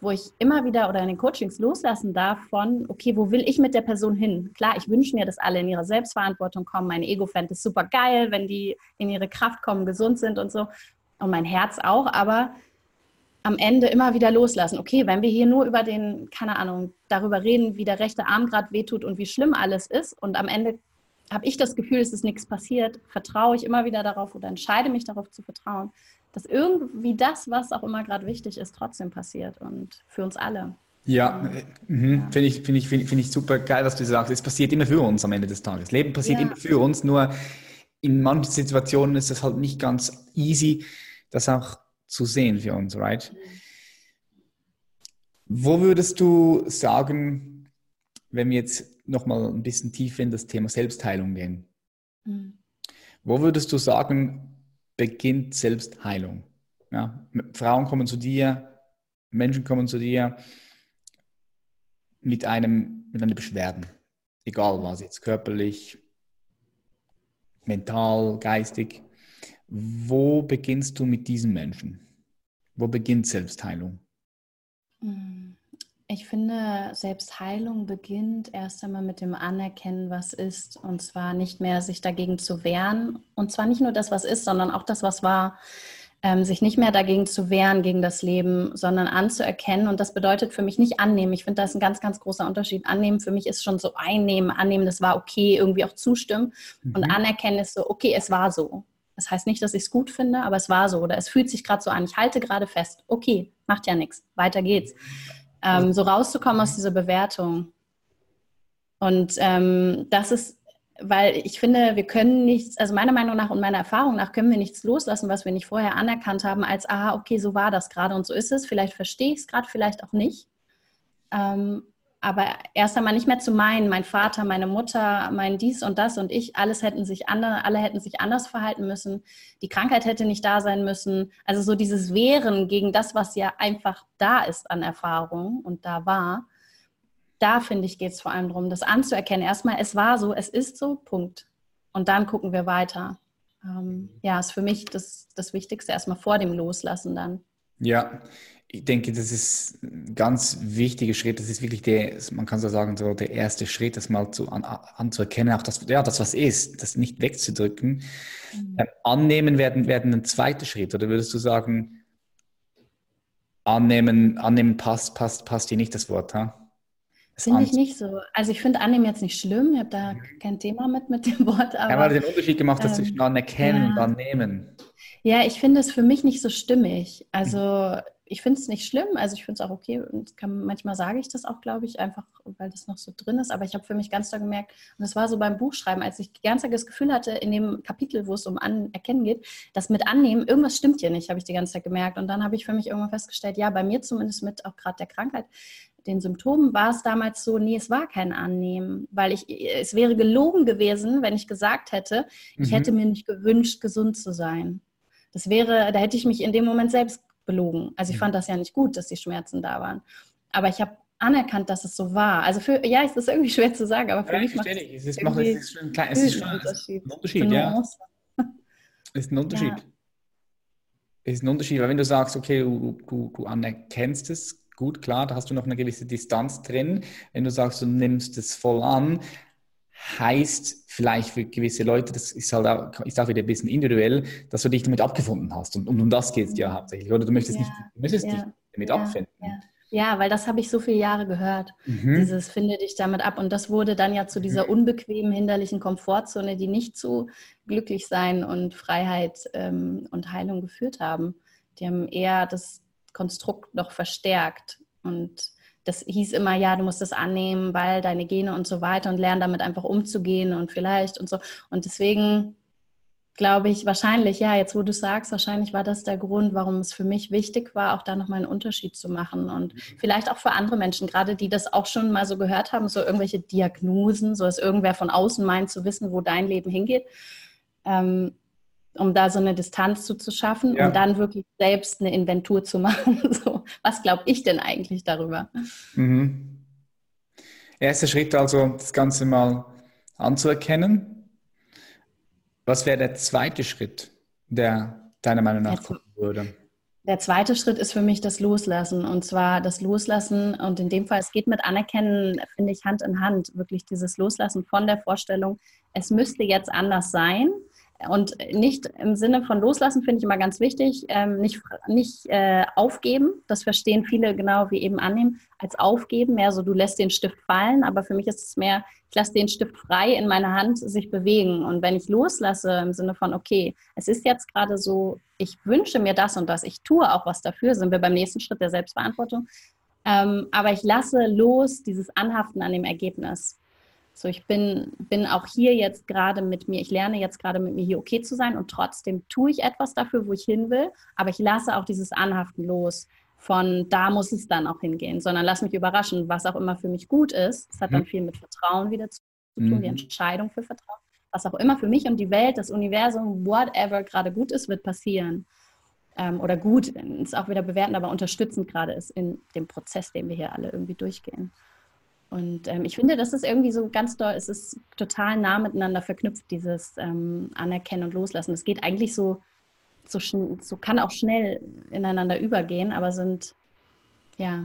wo ich immer wieder oder in den Coachings loslassen darf von, okay, wo will ich mit der Person hin? Klar, ich wünsche mir, dass alle in ihre Selbstverantwortung kommen. Mein Ego fände es super geil, wenn die in ihre Kraft kommen, gesund sind und so. Und mein Herz auch, aber am Ende immer wieder loslassen. Okay, wenn wir hier nur über den, keine Ahnung, darüber reden, wie der rechte Arm gerade wehtut und wie schlimm alles ist und am Ende habe ich das Gefühl, es ist nichts passiert, vertraue ich immer wieder darauf oder entscheide mich darauf zu vertrauen, dass irgendwie das, was auch immer gerade wichtig ist, trotzdem passiert und für uns alle. Ja, mhm. ja. finde ich, find ich, find, find ich super geil, was du sagst. Es passiert immer für uns am Ende des Tages. Leben passiert ja. immer für uns, nur in manchen Situationen ist es halt nicht ganz easy, das auch zu sehen für uns, right? Mhm. Wo würdest du sagen, wenn wir jetzt nochmal ein bisschen tiefer in das Thema Selbstheilung gehen. Mhm. Wo würdest du sagen, beginnt Selbstheilung? Ja, Frauen kommen zu dir, Menschen kommen zu dir mit einem mit einer Beschwerden, egal was jetzt körperlich, mental, geistig. Wo beginnst du mit diesen Menschen? Wo beginnt Selbstheilung? Mhm. Ich finde, Selbstheilung beginnt erst einmal mit dem Anerkennen, was ist. Und zwar nicht mehr sich dagegen zu wehren. Und zwar nicht nur das, was ist, sondern auch das, was war. Ähm, sich nicht mehr dagegen zu wehren, gegen das Leben, sondern anzuerkennen. Und das bedeutet für mich nicht annehmen. Ich finde, da ist ein ganz, ganz großer Unterschied. Annehmen für mich ist schon so einnehmen, annehmen, das war okay, irgendwie auch zustimmen. Mhm. Und anerkennen ist so, okay, es war so. Das heißt nicht, dass ich es gut finde, aber es war so. Oder es fühlt sich gerade so an. Ich halte gerade fest. Okay, macht ja nichts. Weiter geht's ähm, so rauszukommen aus dieser Bewertung. Und ähm, das ist, weil ich finde, wir können nichts, also meiner Meinung nach und meiner Erfahrung nach können wir nichts loslassen, was wir nicht vorher anerkannt haben, als, aha, okay, so war das gerade und so ist es. Vielleicht verstehe ich es gerade, vielleicht auch nicht. Ähm, aber erst einmal nicht mehr zu meinen, mein Vater, meine Mutter, mein dies und das und ich, alles hätten sich andere, alle hätten sich anders verhalten müssen. Die Krankheit hätte nicht da sein müssen. Also so dieses Wehren gegen das, was ja einfach da ist an Erfahrung und da war. Da finde ich, geht es vor allem darum, das anzuerkennen. Erstmal, es war so, es ist so, Punkt. Und dann gucken wir weiter. Ähm, ja, ist für mich das, das Wichtigste, erstmal vor dem Loslassen dann. Ja, ich denke, das ist ein ganz wichtiger Schritt. Das ist wirklich der, man kann so sagen, so der erste Schritt, das mal zu, an, anzuerkennen, auch das, ja, das was ist, das nicht wegzudrücken. Mhm. Ähm, annehmen werden, werden ein zweiter Schritt. Oder würdest du sagen, annehmen, annehmen passt, passt, passt dir nicht das Wort, ha? Finde ich nicht so. Also ich finde annehmen jetzt nicht schlimm. Ich habe da mhm. kein Thema mit mit dem Wort. Aber, ja, weil du den Unterschied gemacht hast ähm, zwischen anerkennen ja. und annehmen. Ja, ich finde es für mich nicht so stimmig. Also ich finde es nicht schlimm, also ich finde es auch okay und kann, manchmal sage ich das auch, glaube ich, einfach, weil das noch so drin ist, aber ich habe für mich ganz doll gemerkt, und das war so beim Buchschreiben, als ich ganz das Gefühl hatte, in dem Kapitel, wo es um Anerkennen geht, dass mit Annehmen, irgendwas stimmt hier nicht, habe ich die ganze Zeit gemerkt und dann habe ich für mich irgendwann festgestellt, ja, bei mir zumindest mit auch gerade der Krankheit, den Symptomen war es damals so, nee, es war kein Annehmen, weil ich, es wäre gelogen gewesen, wenn ich gesagt hätte, ich mhm. hätte mir nicht gewünscht, gesund zu sein. Das wäre, da hätte ich mich in dem Moment selbst belogen. Also ich mhm. fand das ja nicht gut, dass die Schmerzen da waren. Aber ich habe anerkannt, dass es so war. Also für, ja, es ist irgendwie schwer zu sagen, aber für ja, mich macht es, es, macht, es ist schon es ist schon ein Unterschied. Ein Unterschied, ja. Es ist ein Unterschied. Ja. Es ist ein Unterschied, weil wenn du sagst, okay, du, du, du anerkennst es, gut, klar, da hast du noch eine gewisse Distanz drin. Wenn du sagst, du nimmst es voll an, heißt vielleicht für gewisse Leute, das ist halt auch, ist auch wieder ein bisschen individuell, dass du dich damit abgefunden hast. Und, und um das geht es ja hauptsächlich. Oder du möchtest, ja, nicht, du möchtest ja, dich damit ja, abfinden. Ja. weil das habe ich so viele Jahre gehört. Mhm. Dieses finde dich damit ab. Und das wurde dann ja zu dieser mhm. unbequemen, hinderlichen Komfortzone, die nicht zu Glücklichsein und Freiheit ähm, und Heilung geführt haben. Die haben eher das Konstrukt noch verstärkt. Und das hieß immer, ja, du musst das annehmen, weil deine Gene und so weiter und lernen damit einfach umzugehen und vielleicht und so. Und deswegen glaube ich wahrscheinlich, ja, jetzt wo du sagst, wahrscheinlich war das der Grund, warum es für mich wichtig war, auch da nochmal einen Unterschied zu machen. Und vielleicht auch für andere Menschen, gerade die das auch schon mal so gehört haben, so irgendwelche Diagnosen, so dass irgendwer von außen meint zu wissen, wo dein Leben hingeht. Ähm, um da so eine Distanz zu, zu schaffen ja. und dann wirklich selbst eine Inventur zu machen. So, was glaube ich denn eigentlich darüber? Mhm. Erster Schritt also, das Ganze mal anzuerkennen. Was wäre der zweite Schritt, der deiner Meinung nach kommen würde? Der zweite Schritt ist für mich das Loslassen. Und zwar das Loslassen, und in dem Fall, es geht mit Anerkennen, finde ich, Hand in Hand, wirklich dieses Loslassen von der Vorstellung, es müsste jetzt anders sein und nicht im Sinne von loslassen, finde ich immer ganz wichtig, ähm, nicht, nicht äh, aufgeben. Das verstehen viele genau wie eben annehmen, als aufgeben. Mehr so, du lässt den Stift fallen, aber für mich ist es mehr, ich lasse den Stift frei in meiner Hand sich bewegen. Und wenn ich loslasse im Sinne von, okay, es ist jetzt gerade so, ich wünsche mir das und das, ich tue auch was dafür, sind wir beim nächsten Schritt der Selbstverantwortung. Ähm, aber ich lasse los dieses Anhaften an dem Ergebnis. So, ich bin, bin auch hier jetzt gerade mit mir, ich lerne jetzt gerade mit mir hier okay zu sein und trotzdem tue ich etwas dafür, wo ich hin will, aber ich lasse auch dieses Anhaften los von da muss es dann auch hingehen, sondern lass mich überraschen, was auch immer für mich gut ist. Das hat dann mhm. viel mit Vertrauen wieder zu tun, mhm. die Entscheidung für Vertrauen. Was auch immer für mich und die Welt, das Universum, whatever gerade gut ist, wird passieren. Ähm, oder gut, ist auch wieder bewertend, aber unterstützend gerade ist in dem Prozess, den wir hier alle irgendwie durchgehen. Und ähm, ich finde, das ist irgendwie so ganz doll, es ist total nah miteinander verknüpft, dieses ähm, Anerkennen und Loslassen. Es geht eigentlich so, so, so kann auch schnell ineinander übergehen, aber sind, ja,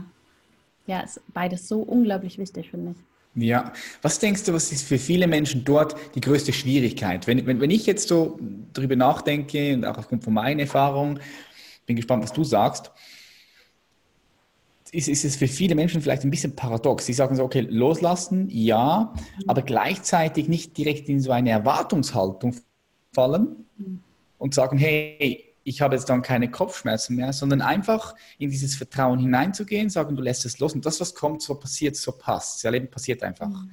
ja, ist beides so unglaublich wichtig, finde ich. Ja, was denkst du, was ist für viele Menschen dort die größte Schwierigkeit? Wenn, wenn, wenn ich jetzt so drüber nachdenke und auch aufgrund von meiner Erfahrung, bin gespannt, was du sagst, ist, ist es für viele Menschen vielleicht ein bisschen paradox. Sie sagen so, okay, loslassen, ja, mhm. aber gleichzeitig nicht direkt in so eine Erwartungshaltung fallen mhm. und sagen, hey, ich habe jetzt dann keine Kopfschmerzen mehr, sondern einfach in dieses Vertrauen hineinzugehen, sagen, du lässt es los und das, was kommt, so passiert, so passt. Das Leben passiert einfach. Mhm.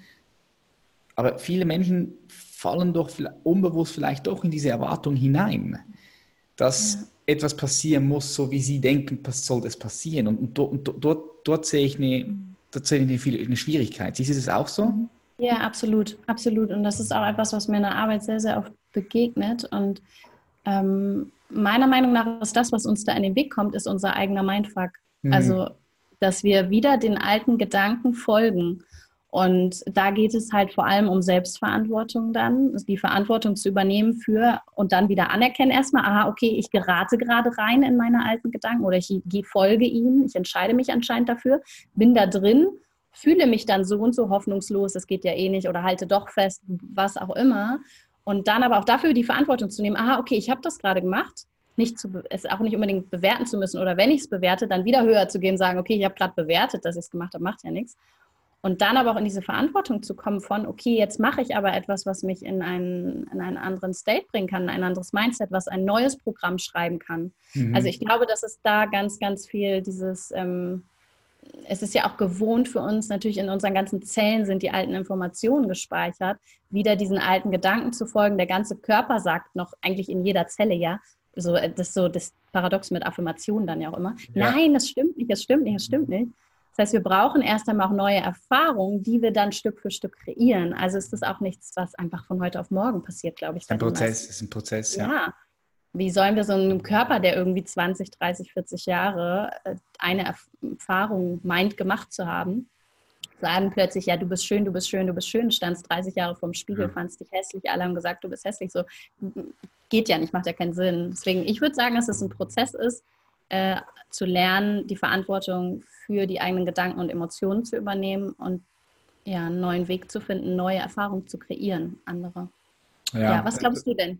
Aber viele Menschen fallen doch unbewusst vielleicht doch in diese Erwartung hinein, dass ja etwas passieren muss, so wie sie denken, soll das passieren. Und, und, dort, und dort, dort, sehe ich eine, dort sehe ich eine, eine Schwierigkeit. Siehst du das auch so? Ja, absolut, absolut. Und das ist auch etwas, was mir in der Arbeit sehr, sehr oft begegnet. Und ähm, meiner Meinung nach ist das, was uns da in den Weg kommt, ist unser eigener Mindfuck. Mhm. Also, dass wir wieder den alten Gedanken folgen Und da geht es halt vor allem um Selbstverantwortung dann, die Verantwortung zu übernehmen für und dann wieder anerkennen erstmal, aha, okay, ich gerate gerade rein in meine alten Gedanken oder ich folge ihnen, ich entscheide mich anscheinend dafür, bin da drin, fühle mich dann so und so hoffnungslos, es geht ja eh nicht oder halte doch fest, was auch immer. Und dann aber auch dafür die Verantwortung zu nehmen, aha, okay, ich habe das gerade gemacht, nicht zu, es auch nicht unbedingt bewerten zu müssen oder wenn ich es bewerte, dann wieder höher zu gehen, sagen, okay, ich habe gerade bewertet, dass ich es gemacht habe, macht ja nichts. Und dann aber auch in diese Verantwortung zu kommen von, okay, jetzt mache ich aber etwas, was mich in einen, in einen anderen State bringen kann, ein anderes Mindset, was ein neues Programm schreiben kann. Mhm. Also ich glaube, dass es da ganz, ganz viel dieses, ähm, es ist ja auch gewohnt für uns, natürlich in unseren ganzen Zellen sind die alten Informationen gespeichert, wieder diesen alten Gedanken zu folgen. Der ganze Körper sagt noch eigentlich in jeder Zelle, ja, so, äh, das ist so das Paradox mit Affirmationen dann ja auch immer. Ja. Nein, das stimmt nicht, das stimmt nicht, das stimmt nicht. Das heißt, wir brauchen erst einmal auch neue Erfahrungen, die wir dann Stück für Stück kreieren. Also ist das auch nichts, was einfach von heute auf morgen passiert, glaube ich. Ein Prozess, ist ein Prozess, ja. ja. Wie sollen wir so einem Körper, der irgendwie 20, 30, 40 Jahre äh, eine Erfahrung meint, gemacht zu haben, sagen plötzlich, ja, du bist schön, du bist schön, du bist schön, standst 30 Jahre vorm Spiegel, ja. fandst dich hässlich, alle haben gesagt, du bist hässlich, so geht ja nicht, macht ja keinen Sinn. Deswegen, ich würde sagen, dass es ein Prozess ist, äh, zu lernen, die Verantwortung für die eigenen Gedanken und Emotionen zu übernehmen und ja, einen neuen Weg zu finden, neue Erfahrungen zu kreieren, andere. Ja, ja was glaubst du denn?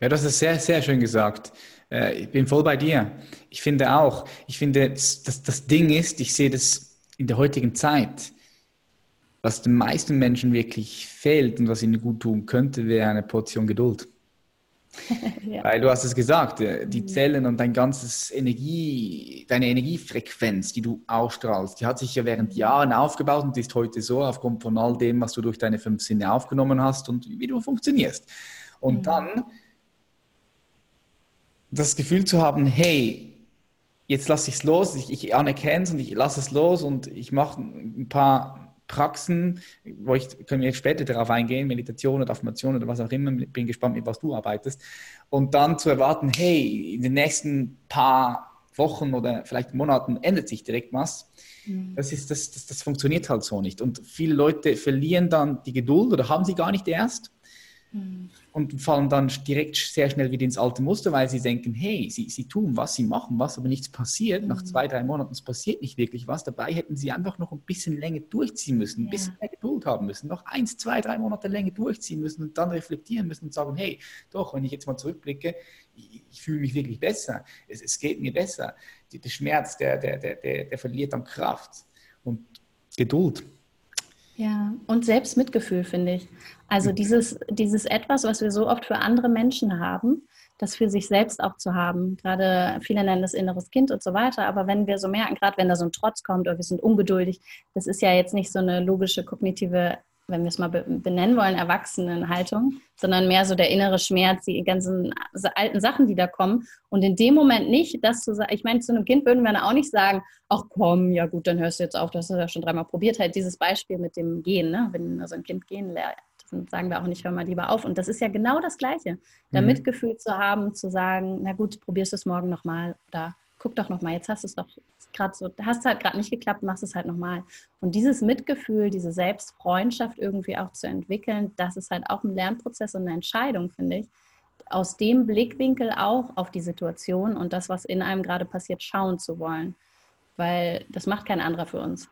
Ja, das ist sehr, sehr schön gesagt. Äh, ich bin voll bei dir. Ich finde auch, ich finde, das, das Ding ist, ich sehe das in der heutigen Zeit, was den meisten Menschen wirklich fehlt und was ihnen gut tun könnte, wäre eine Portion Geduld. ja. Weil du hast es gesagt, äh, die mhm. Zellen und dein ganzes Energie, deine Energiefrequenz, die du ausstrahlst, die hat sich ja während Jahren aufgebaut und ist heute so aufgrund von all dem, was du durch deine fünf Sinne aufgenommen hast und wie du funktionierst. Und mhm. dann das Gefühl zu haben, hey, jetzt lasse ich es los, ich, ich anerkenne es und ich lasse es los und ich mache ein paar Praxen, wo ich, können wir später darauf eingehen, Meditation oder Affirmation oder was auch immer, bin gespannt, mit was du arbeitest. Und dann zu erwarten, hey, in den nächsten paar Wochen oder vielleicht Monaten ändert sich direkt was. Mhm. Das, ist, das, das, das funktioniert halt so nicht. Und viele Leute verlieren dann die Geduld oder haben sie gar nicht erst Mhm. Und fallen dann direkt sehr schnell wieder ins alte Muster, weil sie denken, hey, sie, sie tun was, sie machen was, aber nichts passiert. Mhm. Nach zwei, drei Monaten es passiert nicht wirklich was. Dabei hätten sie einfach noch ein bisschen länger durchziehen müssen, ein ja. bisschen mehr Geduld haben müssen, noch eins, zwei, drei Monate länger durchziehen müssen und dann reflektieren müssen und sagen, hey, doch, wenn ich jetzt mal zurückblicke, ich, ich fühle mich wirklich besser, es, es geht mir besser. der Schmerz, der, der, der, der, der verliert an Kraft und Geduld. Ja, und Selbstmitgefühl, finde ich. Also dieses, dieses etwas, was wir so oft für andere Menschen haben, das für sich selbst auch zu haben. Gerade viele nennen das inneres Kind und so weiter. Aber wenn wir so merken, gerade wenn da so ein Trotz kommt oder wir sind ungeduldig, das ist ja jetzt nicht so eine logische kognitive wenn wir es mal benennen wollen, Erwachsenenhaltung, sondern mehr so der innere Schmerz, die ganzen alten Sachen, die da kommen. Und in dem Moment nicht, das zu sagen, ich meine, zu einem Kind würden wir dann auch nicht sagen, ach komm, ja gut, dann hörst du jetzt auf, das hast du ja schon dreimal probiert. Halt dieses Beispiel mit dem Gehen, ne? wenn also ein Kind gehen lernt, dann sagen wir auch nicht, hör mal lieber auf. Und das ist ja genau das Gleiche. Da mhm. Mitgefühl zu haben, zu sagen, na gut, probierst du es morgen nochmal oder guck doch nochmal, jetzt hast du es doch gerade so, hast halt gerade nicht geklappt, machst es halt nochmal. Und dieses Mitgefühl, diese Selbstfreundschaft irgendwie auch zu entwickeln, das ist halt auch ein Lernprozess und eine Entscheidung, finde ich. Aus dem Blickwinkel auch auf die Situation und das, was in einem gerade passiert, schauen zu wollen. Weil das macht kein anderer für uns.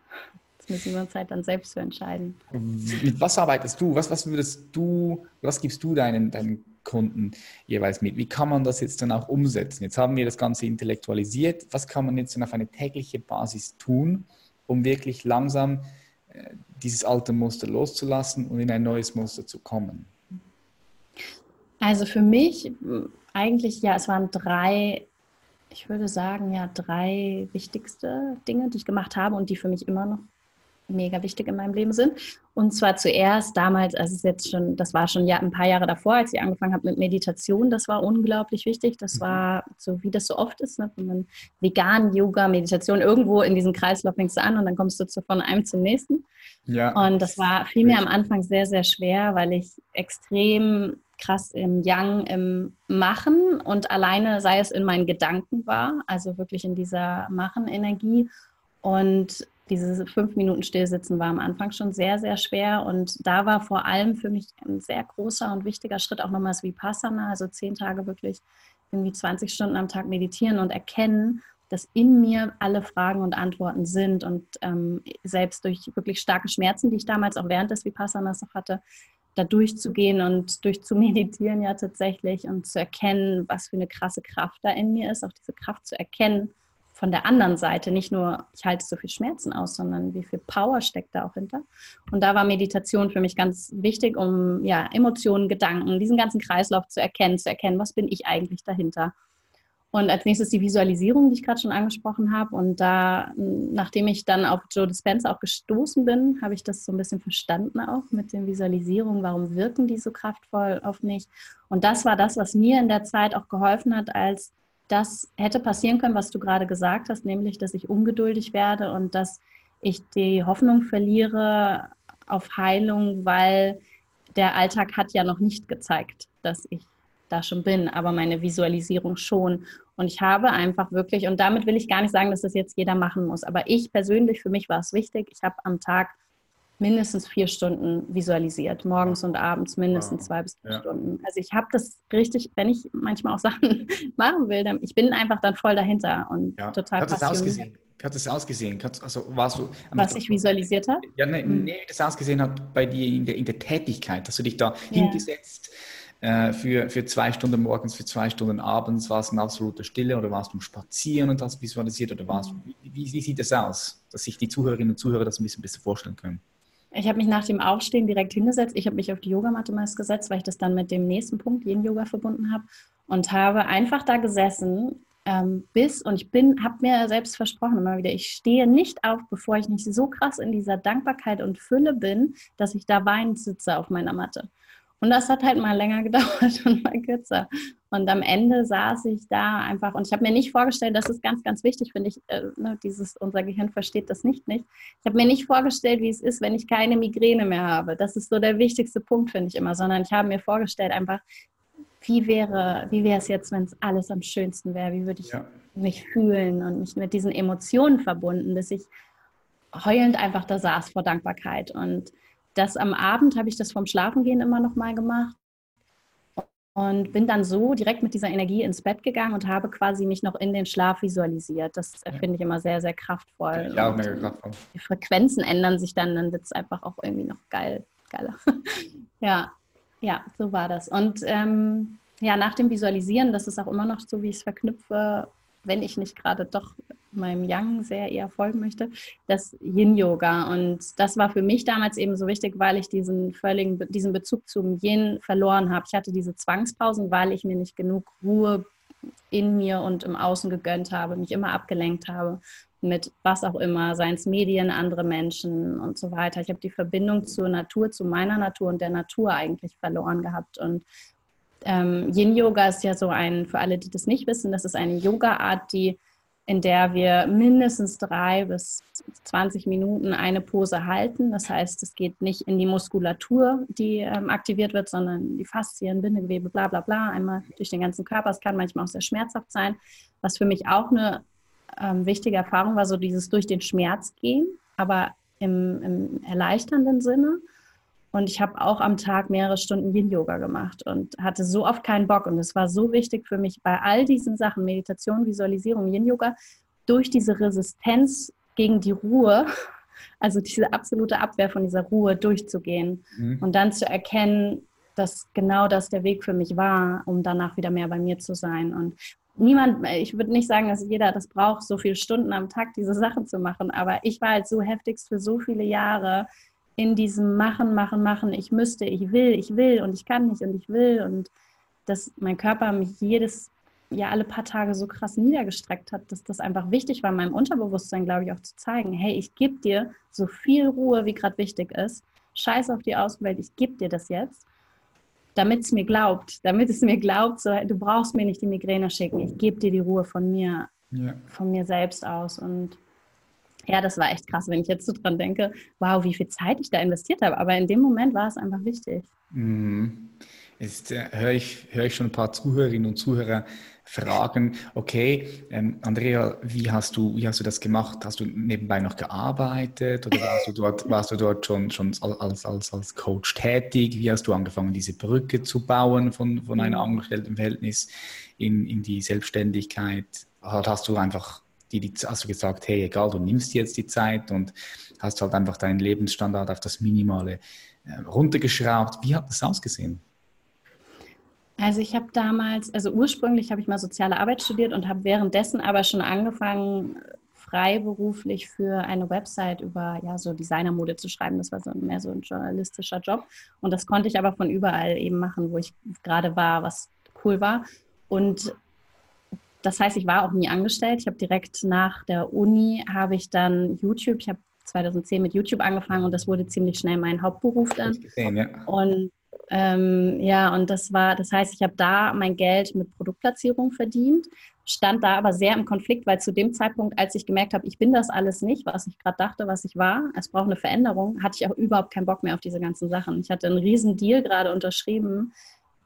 Das müssen wir uns halt dann selbst für entscheiden. Mit was arbeitest du? Was, was würdest du, was gibst du deinen, deinen Kunden jeweils mit. Wie kann man das jetzt dann auch umsetzen? Jetzt haben wir das Ganze intellektualisiert. Was kann man jetzt dann auf eine tägliche Basis tun, um wirklich langsam äh, dieses alte Muster loszulassen und in ein neues Muster zu kommen? Also für mich eigentlich, ja, es waren drei, ich würde sagen, ja, drei wichtigste Dinge, die ich gemacht habe und die für mich immer noch mega wichtig in meinem Leben sind. Und zwar zuerst damals, also es ist jetzt schon, das war schon ja, ein paar Jahre davor, als ich angefangen habe mit Meditation, das war unglaublich wichtig. Das mhm. war so, wie das so oft ist, ne? wenn man vegan, Yoga, Meditation, irgendwo in diesem Kreislauf fängst du an und dann kommst du zu, von einem zum nächsten. Ja. Und das war viel mehr am Anfang sehr, sehr schwer, weil ich extrem krass im Yang, im Machen und alleine sei es in meinen Gedanken war, also wirklich in dieser Machen-Energie. Und diese fünf Minuten Stillsitzen war am Anfang schon sehr, sehr schwer. Und da war vor allem für mich ein sehr großer und wichtiger Schritt auch nochmals Vipassana, also zehn Tage wirklich irgendwie 20 Stunden am Tag meditieren und erkennen, dass in mir alle Fragen und Antworten sind. Und ähm, selbst durch wirklich starke Schmerzen, die ich damals auch während des Vipassanas noch hatte, da durchzugehen und durch zu meditieren ja tatsächlich und zu erkennen, was für eine krasse Kraft da in mir ist, auch diese Kraft zu erkennen von der anderen Seite, nicht nur, ich halte so viel Schmerzen aus, sondern wie viel Power steckt da auch hinter. Und da war Meditation für mich ganz wichtig, um ja, Emotionen, Gedanken, diesen ganzen Kreislauf zu erkennen, zu erkennen, was bin ich eigentlich dahinter. Und als nächstes die Visualisierung, die ich gerade schon angesprochen habe. Und da, nachdem ich dann auf Joe Dispenza auch gestoßen bin, habe ich das so ein bisschen verstanden auch mit den Visualisierungen. Warum wirken die so kraftvoll auf mich? Und das war das, was mir in der Zeit auch geholfen hat, als das hätte passieren können, was du gerade gesagt hast, nämlich, dass ich ungeduldig werde und dass ich die Hoffnung verliere auf Heilung, weil der Alltag hat ja noch nicht gezeigt, dass ich da schon bin, aber meine Visualisierung schon. Und ich habe einfach wirklich, und damit will ich gar nicht sagen, dass das jetzt jeder machen muss, aber ich persönlich, für mich war es wichtig, ich habe am Tag mindestens vier Stunden visualisiert, morgens und abends mindestens zwei bis vier ja. Stunden. Also ich habe das richtig, wenn ich manchmal auch Sachen machen will, dann, ich bin einfach dann voll dahinter und ja. total Hat das ausgesehen? Hat das ausgesehen? Also warst du, Was ich visualisiert habe? Ja, nee, mhm. nee, wie das ausgesehen hat bei dir in der, in der Tätigkeit, dass du dich da ja. hingesetzt äh, für, für zwei Stunden morgens, für zwei Stunden abends, war es in absoluter Stille oder warst du Spazieren und hast visualisiert oder warst wie, wie, wie sieht das aus, dass sich die Zuhörerinnen und Zuhörer das ein bisschen besser vorstellen können? Ich habe mich nach dem Aufstehen direkt hingesetzt. Ich habe mich auf die Yogamatte meist gesetzt, weil ich das dann mit dem nächsten Punkt, Yin-Yoga, verbunden habe. Und habe einfach da gesessen, ähm, bis, und ich bin, habe mir selbst versprochen immer wieder, ich stehe nicht auf, bevor ich nicht so krass in dieser Dankbarkeit und Fülle bin, dass ich da weinend sitze auf meiner Matte. Und das hat halt mal länger gedauert und mal kürzer. Und am Ende saß ich da einfach und ich habe mir nicht vorgestellt, das ist ganz, ganz wichtig, finde ich, äh, ne, dieses, unser Gehirn versteht das nicht nicht. Ich habe mir nicht vorgestellt, wie es ist, wenn ich keine Migräne mehr habe. Das ist so der wichtigste Punkt, finde ich immer, sondern ich habe mir vorgestellt einfach, wie wäre, wie wäre es jetzt, wenn es alles am schönsten wäre? Wie würde ich ja. mich fühlen und mich mit diesen Emotionen verbunden, dass ich heulend einfach da saß vor Dankbarkeit und das am Abend habe ich das vom Schlafengehen immer noch mal gemacht und bin dann so direkt mit dieser Energie ins Bett gegangen und habe quasi mich noch in den Schlaf visualisiert. Das ja. finde ich immer sehr, sehr kraftvoll. Ja, auch mega kraftvoll. Die Frequenzen ändern sich dann, dann wird es einfach auch irgendwie noch geil, geiler. ja, ja, so war das. Und ähm, ja, nach dem Visualisieren, das ist auch immer noch so, wie ich es verknüpfe, wenn ich nicht gerade doch meinem Yang sehr eher folgen möchte, das Yin-Yoga. Und das war für mich damals eben so wichtig, weil ich diesen völligen, diesen Bezug zum Yin verloren habe. Ich hatte diese Zwangspausen, weil ich mir nicht genug Ruhe in mir und im Außen gegönnt habe, mich immer abgelenkt habe mit was auch immer, seien es Medien, andere Menschen und so weiter. Ich habe die Verbindung zur Natur, zu meiner Natur und der Natur eigentlich verloren gehabt. Und ähm, Yin-Yoga ist ja so ein, für alle, die das nicht wissen, das ist eine Yoga-Art, die in der wir mindestens drei bis 20 Minuten eine Pose halten. Das heißt, es geht nicht in die Muskulatur, die ähm, aktiviert wird, sondern die Faszien, Bindegewebe, bla bla bla, einmal durch den ganzen Körper. Es kann manchmal auch sehr schmerzhaft sein. Was für mich auch eine ähm, wichtige Erfahrung war, so dieses durch den Schmerz gehen, aber im, im erleichternden Sinne. Und ich habe auch am Tag mehrere Stunden Yin-Yoga gemacht und hatte so oft keinen Bock. Und es war so wichtig für mich bei all diesen Sachen, Meditation, Visualisierung, Yin-Yoga, durch diese Resistenz gegen die Ruhe, also diese absolute Abwehr von dieser Ruhe durchzugehen mhm. und dann zu erkennen, dass genau das der Weg für mich war, um danach wieder mehr bei mir zu sein. Und niemand, ich würde nicht sagen, dass jeder das braucht, so viele Stunden am Tag diese Sachen zu machen, aber ich war halt so heftigst für so viele Jahre in diesem Machen, Machen, Machen, ich müsste, ich will, ich will und ich kann nicht und ich will und dass mein Körper mich jedes, ja alle paar Tage so krass niedergestreckt hat, dass das einfach wichtig war, meinem Unterbewusstsein, glaube ich, auch zu zeigen, hey, ich gebe dir so viel Ruhe, wie gerade wichtig ist, scheiß auf die Außenwelt, ich gebe dir das jetzt, damit es mir glaubt, damit es mir glaubt, so, du brauchst mir nicht die Migräne schicken, ich gebe dir die Ruhe von mir, ja. von mir selbst aus und ja, das war echt krass, wenn ich jetzt so dran denke, wow, wie viel Zeit ich da investiert habe. Aber in dem Moment war es einfach wichtig. Mhm. Jetzt äh, höre ich, höre ich schon ein paar Zuhörerinnen und Zuhörer fragen, okay, ähm, Andrea, wie hast, du, wie hast du das gemacht? Hast du nebenbei noch gearbeitet oder warst du dort, warst du dort schon, schon als, als, als Coach tätig? Wie hast du angefangen, diese Brücke zu bauen von, von einem mhm. Angestelltenverhältnis in, in die Selbstständigkeit? Hast du einfach die, die, hast du gesagt, hey, egal, du nimmst jetzt die Zeit und hast halt einfach deinen Lebensstandard auf das Minimale äh, runtergeschraubt. Wie hat das ausgesehen? Also ich habe damals, also ursprünglich habe ich mal soziale Arbeit studiert und habe währenddessen aber schon angefangen, freiberuflich für eine Website über ja so Designermode zu schreiben. Das war so mehr so ein journalistischer Job und das konnte ich aber von überall eben machen, wo ich gerade war, was cool war. Und das heißt, ich war auch nie angestellt. Ich habe direkt nach der Uni habe ich dann YouTube. Ich habe 2010 mit YouTube angefangen und das wurde ziemlich schnell mein Hauptberuf dann. Gesehen, ja. Und ähm, ja, und das war, das heißt, ich habe da mein Geld mit Produktplatzierung verdient, stand da aber sehr im Konflikt, weil zu dem Zeitpunkt, als ich gemerkt habe, ich bin das alles nicht, was ich gerade dachte, was ich war, es braucht eine Veränderung, hatte ich auch überhaupt keinen Bock mehr auf diese ganzen Sachen. Ich hatte einen riesen Deal gerade unterschrieben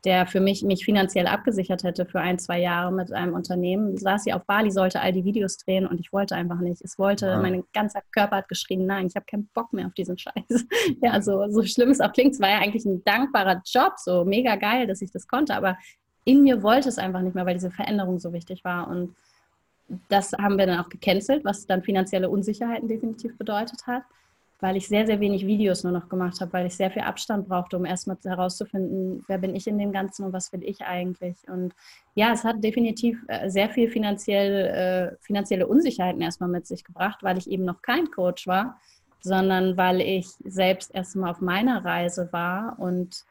der für mich mich finanziell abgesichert hätte für ein, zwei Jahre mit einem Unternehmen, saß sie auf Bali, sollte all die Videos drehen und ich wollte einfach nicht. Es wollte, ja. mein ganzer Körper hat geschrien, nein, ich habe keinen Bock mehr auf diesen Scheiß. ja, so, so schlimm es auch klingt, es war ja eigentlich ein dankbarer Job, so mega geil, dass ich das konnte, aber in mir wollte es einfach nicht mehr, weil diese Veränderung so wichtig war und das haben wir dann auch gecancelt, was dann finanzielle Unsicherheiten definitiv bedeutet hat weil ich sehr, sehr wenig Videos nur noch gemacht habe, weil ich sehr viel Abstand brauchte, um erstmal herauszufinden, wer bin ich in dem Ganzen und was will ich eigentlich. Und ja, es hat definitiv äh, sehr viel finanziell, äh, finanzielle Unsicherheiten erstmal mit sich gebracht, weil ich eben noch kein Coach war, sondern weil ich selbst erstmal auf meiner Reise war und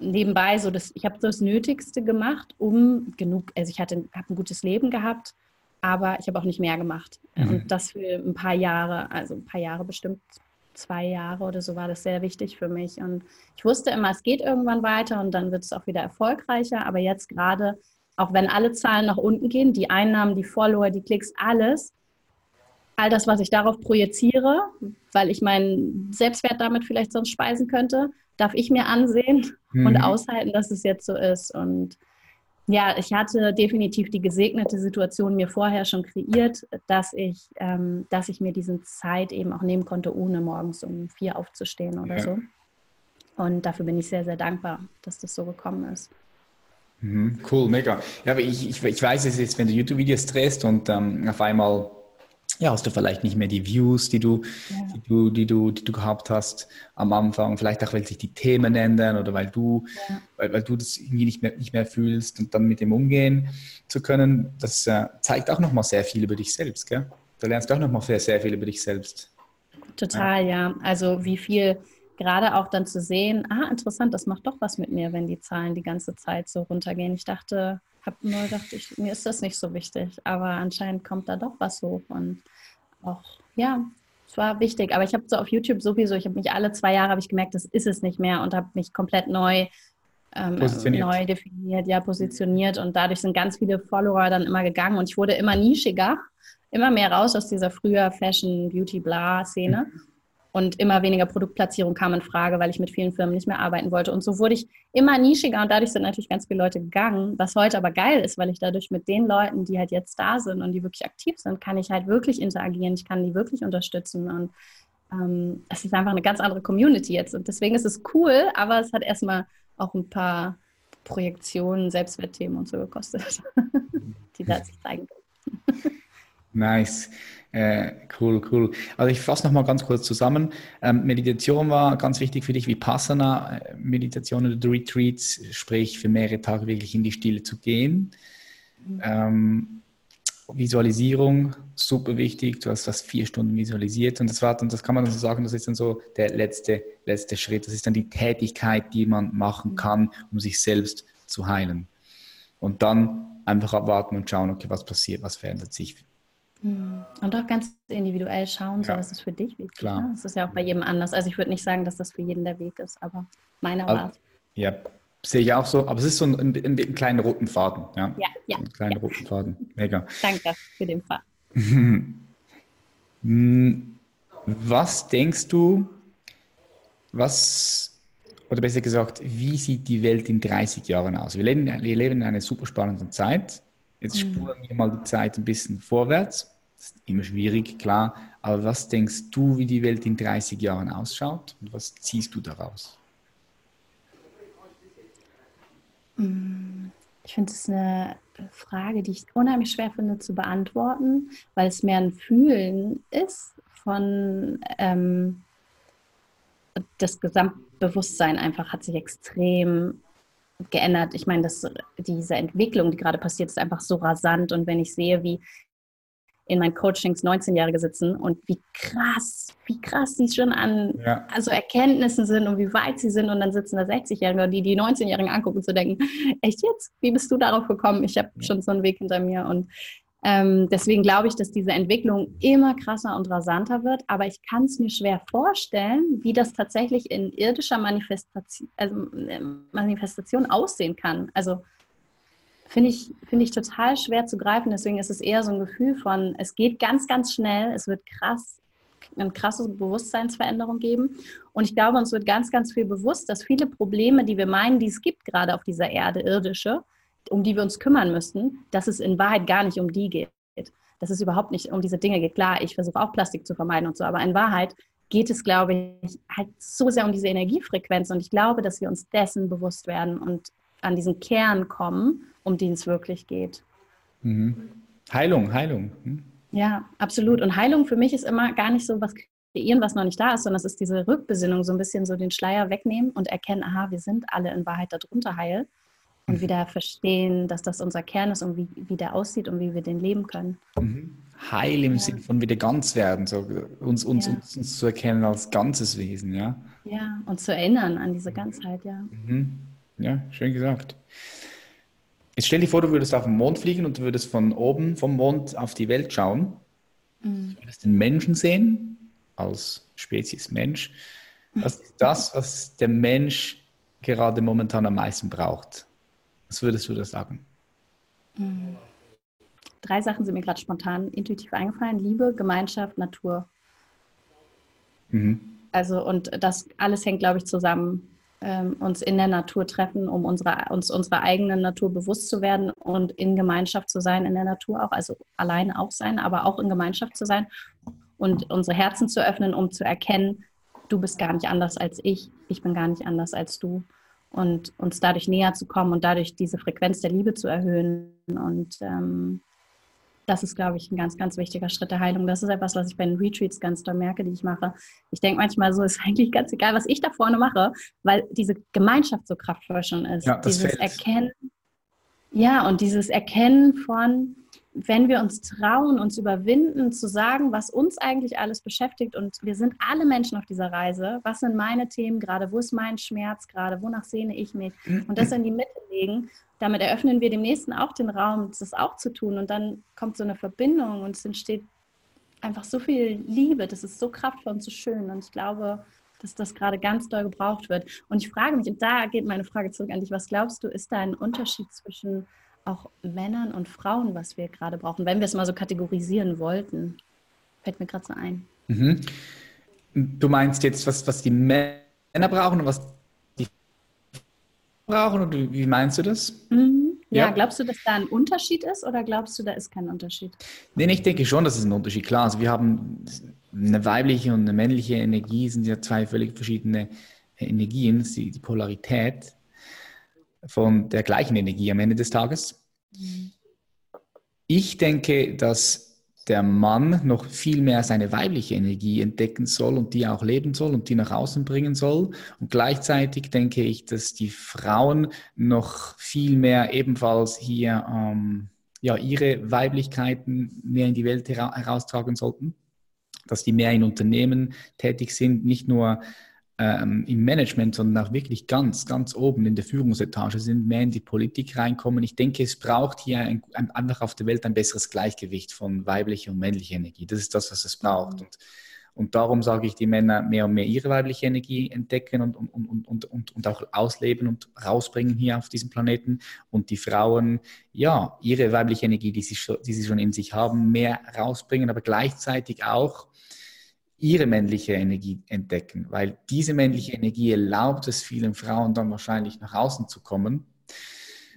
nebenbei so das, ich habe das Nötigste gemacht, um genug, also ich hatte habe ein gutes Leben gehabt, aber ich habe auch nicht mehr gemacht. Mhm. Und das für ein paar Jahre, also ein paar Jahre bestimmt, zwei Jahre oder so war das sehr wichtig für mich. Und ich wusste immer, es geht irgendwann weiter und dann wird es auch wieder erfolgreicher. Aber jetzt gerade, auch wenn alle Zahlen nach unten gehen, die Einnahmen, die Follower, die Klicks, alles, all das, was ich darauf projiziere, weil ich meinen Selbstwert damit vielleicht sonst speisen könnte, darf ich mir ansehen mhm. und aushalten, dass es jetzt so ist. Und ja, ich hatte definitiv die gesegnete Situation mir vorher schon kreiert, dass ich, ähm, dass ich mir diese Zeit eben auch nehmen konnte, ohne morgens um vier aufzustehen oder ja. so. Und dafür bin ich sehr, sehr dankbar, dass das so gekommen ist. Mhm, cool, mega. Ja, aber ich, ich, ich weiß es jetzt, wenn du YouTube-Videos drehst und ähm, auf einmal ja, hast du vielleicht nicht mehr die Views, die du, ja. die du, die du, die du gehabt hast am Anfang. Vielleicht auch, weil sich die Themen ändern oder weil du, ja. weil, weil du das irgendwie nicht mehr, nicht mehr fühlst und dann mit dem umgehen zu können. Das äh, zeigt auch nochmal sehr viel über dich selbst, gell? Da lernst du auch nochmal sehr, sehr viel über dich selbst. Total, ja. ja. Also wie viel gerade auch dann zu sehen, ah, interessant, das macht doch was mit mir, wenn die Zahlen die ganze Zeit so runtergehen. Ich dachte, habe nur gedacht, ich, mir ist das nicht so wichtig, aber anscheinend kommt da doch was hoch und auch, ja, es war wichtig. Aber ich habe so auf YouTube sowieso, ich habe mich alle zwei Jahre, habe ich gemerkt, das ist es nicht mehr und habe mich komplett neu, ähm, neu definiert, ja, positioniert und dadurch sind ganz viele Follower dann immer gegangen und ich wurde immer nischiger, immer mehr raus aus dieser früher Fashion, Beauty, bla Szene. Mhm und immer weniger Produktplatzierung kam in Frage, weil ich mit vielen Firmen nicht mehr arbeiten wollte. Und so wurde ich immer nischiger und dadurch sind natürlich ganz viele Leute gegangen, was heute aber geil ist, weil ich dadurch mit den Leuten, die halt jetzt da sind und die wirklich aktiv sind, kann ich halt wirklich interagieren, ich kann die wirklich unterstützen und ähm, es ist einfach eine ganz andere Community jetzt und deswegen ist es cool, aber es hat erstmal auch ein paar Projektionen, Selbstwertthemen und so gekostet, die da sich zeigen. Nice. Äh, cool, cool. Also ich fasse nochmal ganz kurz zusammen. Ähm, Meditation war ganz wichtig für dich, wie Passana, äh, Meditation oder Retreats, sprich für mehrere Tage wirklich in die Stille zu gehen. Ähm, Visualisierung, super wichtig. Du hast das vier Stunden visualisiert und das war und das kann man dann so sagen, das ist dann so der letzte, letzte Schritt. Das ist dann die Tätigkeit, die man machen kann, um sich selbst zu heilen. Und dann einfach abwarten und schauen, okay, was passiert, was verändert sich. Und auch ganz individuell schauen, so ja. was ist für dich wichtig. Klar. Ne? Das ist ja auch bei jedem anders. Also ich würde nicht sagen, dass das für jeden der Weg ist, aber meiner also, war Ja, sehe ich auch so. Aber es ist so ein, ein, ein, ein kleiner roten Faden. Ja, ja. ja ein kleiner ja. roten Faden. Mega. Danke für den Faden. Hm. was denkst du, was oder besser gesagt, wie sieht die Welt in 30 Jahren aus? Wir leben, wir leben in einer super spannenden Zeit. Jetzt mhm. spuren wir mal die Zeit ein bisschen vorwärts. Ist immer schwierig, klar. Aber was denkst du, wie die Welt in 30 Jahren ausschaut und was ziehst du daraus? Mm, ich finde es eine Frage, die ich unheimlich schwer finde zu beantworten, weil es mehr ein Fühlen ist von ähm, das Gesamtbewusstsein einfach hat sich extrem geändert. Ich meine, dass diese Entwicklung, die gerade passiert, ist einfach so rasant. Und wenn ich sehe, wie in meinen Coachings 19-Jährige sitzen und wie krass, wie krass sie schon an ja. also Erkenntnissen sind und wie weit sie sind und dann sitzen da 60-Jährige, die die 19-Jährigen angucken und zu denken, echt jetzt? Wie bist du darauf gekommen? Ich habe schon so einen Weg hinter mir und ähm, deswegen glaube ich, dass diese Entwicklung immer krasser und rasanter wird, aber ich kann es mir schwer vorstellen, wie das tatsächlich in irdischer Manifestation, also, äh, Manifestation aussehen kann. Also finde ich, find ich total schwer zu greifen. Deswegen ist es eher so ein Gefühl von, es geht ganz, ganz schnell, es wird krass, eine krasse Bewusstseinsveränderung geben. Und ich glaube, uns wird ganz, ganz viel bewusst, dass viele Probleme, die wir meinen, die es gibt, gerade auf dieser Erde, irdische, um die wir uns kümmern müssten, dass es in Wahrheit gar nicht um die geht. Dass es überhaupt nicht um diese Dinge geht. Klar, ich versuche auch Plastik zu vermeiden und so, aber in Wahrheit geht es, glaube ich, halt so sehr um diese Energiefrequenz. Und ich glaube, dass wir uns dessen bewusst werden und an diesen Kern kommen, um den es wirklich geht. Mhm. Heilung, Heilung. Mhm. Ja, absolut. Und Heilung für mich ist immer gar nicht so was kreieren, was noch nicht da ist, sondern es ist diese Rückbesinnung, so ein bisschen so den Schleier wegnehmen und erkennen, aha, wir sind alle in Wahrheit darunter heil und wieder verstehen, dass das unser Kern ist und wie, wie der aussieht und wie wir den leben können. Mhm. Heil im ja. Sinn von wieder ganz werden, so uns, uns, ja. uns, uns, zu erkennen als ganzes Wesen, ja. Ja, und zu erinnern an diese Ganzheit, ja. Mhm. Ja, schön gesagt. Jetzt stell dir vor, du würdest auf den Mond fliegen und du würdest von oben vom Mond auf die Welt schauen. Mhm. Du würdest den Menschen sehen, als Spezies Mensch. Was ist das, was der Mensch gerade momentan am meisten braucht? Was würdest du da sagen? Hm. Drei Sachen sind mir gerade spontan intuitiv eingefallen. Liebe, Gemeinschaft, Natur. Mhm. Also, und das alles hängt, glaube ich, zusammen. Ähm, uns in der Natur treffen, um unsere, uns unserer eigenen Natur bewusst zu werden und in Gemeinschaft zu sein, in der Natur auch, also alleine auch sein, aber auch in Gemeinschaft zu sein und unsere Herzen zu öffnen, um zu erkennen, du bist gar nicht anders als ich, ich bin gar nicht anders als du und uns dadurch näher zu kommen und dadurch diese Frequenz der Liebe zu erhöhen. Und ähm, das ist, glaube ich, ein ganz, ganz wichtiger Schritt der Heilung. Das ist etwas, was ich bei den Retreats ganz doll merke, die ich mache. Ich denke manchmal so, ist eigentlich ganz egal, was ich da vorne mache, weil diese Gemeinschaft so kraftvoll schon ist. Ja, dieses fällt. Erkennen. Ja, und dieses Erkennen von, wenn wir uns trauen, uns überwinden, zu sagen, was uns eigentlich alles beschäftigt und wir sind alle Menschen auf dieser Reise, was sind meine Themen gerade, wo ist mein Schmerz gerade, wonach sehne ich mich und das in die Mitte legen, damit eröffnen wir dem Nächsten auch den Raum, das auch zu tun und dann kommt so eine Verbindung und es entsteht einfach so viel Liebe, das ist so kraftvoll und so schön und ich glaube, dass das gerade ganz doll gebraucht wird. Und ich frage mich, und da geht meine Frage zurück an dich, was glaubst du, ist da ein Unterschied zwischen auch Männern und Frauen, was wir gerade brauchen, wenn wir es mal so kategorisieren wollten. Fällt mir gerade so ein. Mhm. Du meinst jetzt, was, was die Männer brauchen und was die brauchen? Oder wie meinst du das? Mhm. Ja, ja, glaubst du, dass da ein Unterschied ist oder glaubst du, da ist kein Unterschied? Nee, ich denke schon, dass es ein Unterschied klar Also wir haben eine weibliche und eine männliche Energie, sind ja zwei völlig verschiedene Energien, die, die Polarität von der gleichen Energie am Ende des Tages. Ich denke, dass der Mann noch viel mehr seine weibliche Energie entdecken soll und die auch leben soll und die nach außen bringen soll. Und gleichzeitig denke ich, dass die Frauen noch viel mehr ebenfalls hier ähm, ja, ihre Weiblichkeiten mehr in die Welt heraustragen sollten, dass die mehr in Unternehmen tätig sind, nicht nur ähm, im Management, sondern auch wirklich ganz, ganz oben in der Führungsetage sind, mehr in die Politik reinkommen. Ich denke, es braucht hier ein, ein, einfach auf der Welt ein besseres Gleichgewicht von weiblicher und männlicher Energie. Das ist das, was es braucht. Und, und darum sage ich, die Männer mehr und mehr ihre weibliche Energie entdecken und, und, und, und, und, und auch ausleben und rausbringen hier auf diesem Planeten. Und die Frauen, ja, ihre weibliche Energie, die sie, die sie schon in sich haben, mehr rausbringen, aber gleichzeitig auch ihre männliche Energie entdecken, weil diese männliche Energie erlaubt es vielen Frauen dann wahrscheinlich nach außen zu kommen,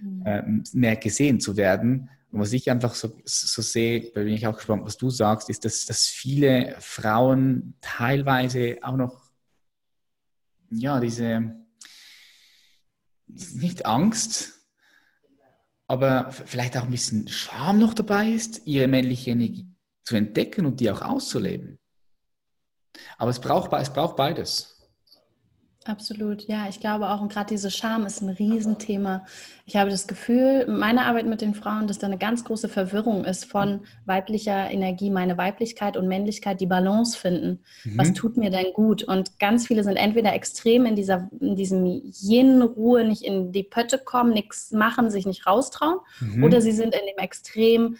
mhm. äh, mehr gesehen zu werden. Und was ich einfach so, so sehe, da bin ich auch gespannt, was du sagst, ist, dass, dass viele Frauen teilweise auch noch, ja, diese, nicht Angst, aber vielleicht auch ein bisschen Scham noch dabei ist, ihre männliche Energie zu entdecken und die auch auszuleben. Aber es braucht, es braucht beides. Absolut, ja. Ich glaube auch, und gerade diese Scham ist ein Riesenthema. Ich habe das Gefühl, meine Arbeit mit den Frauen, dass da eine ganz große Verwirrung ist von weiblicher Energie, meine Weiblichkeit und Männlichkeit, die Balance finden. Mhm. Was tut mir denn gut? Und ganz viele sind entweder extrem in, dieser, in diesem Yin-Ruhe, nicht in die Pötte kommen, nichts machen, sich nicht raustrauen, mhm. oder sie sind in dem Extrem,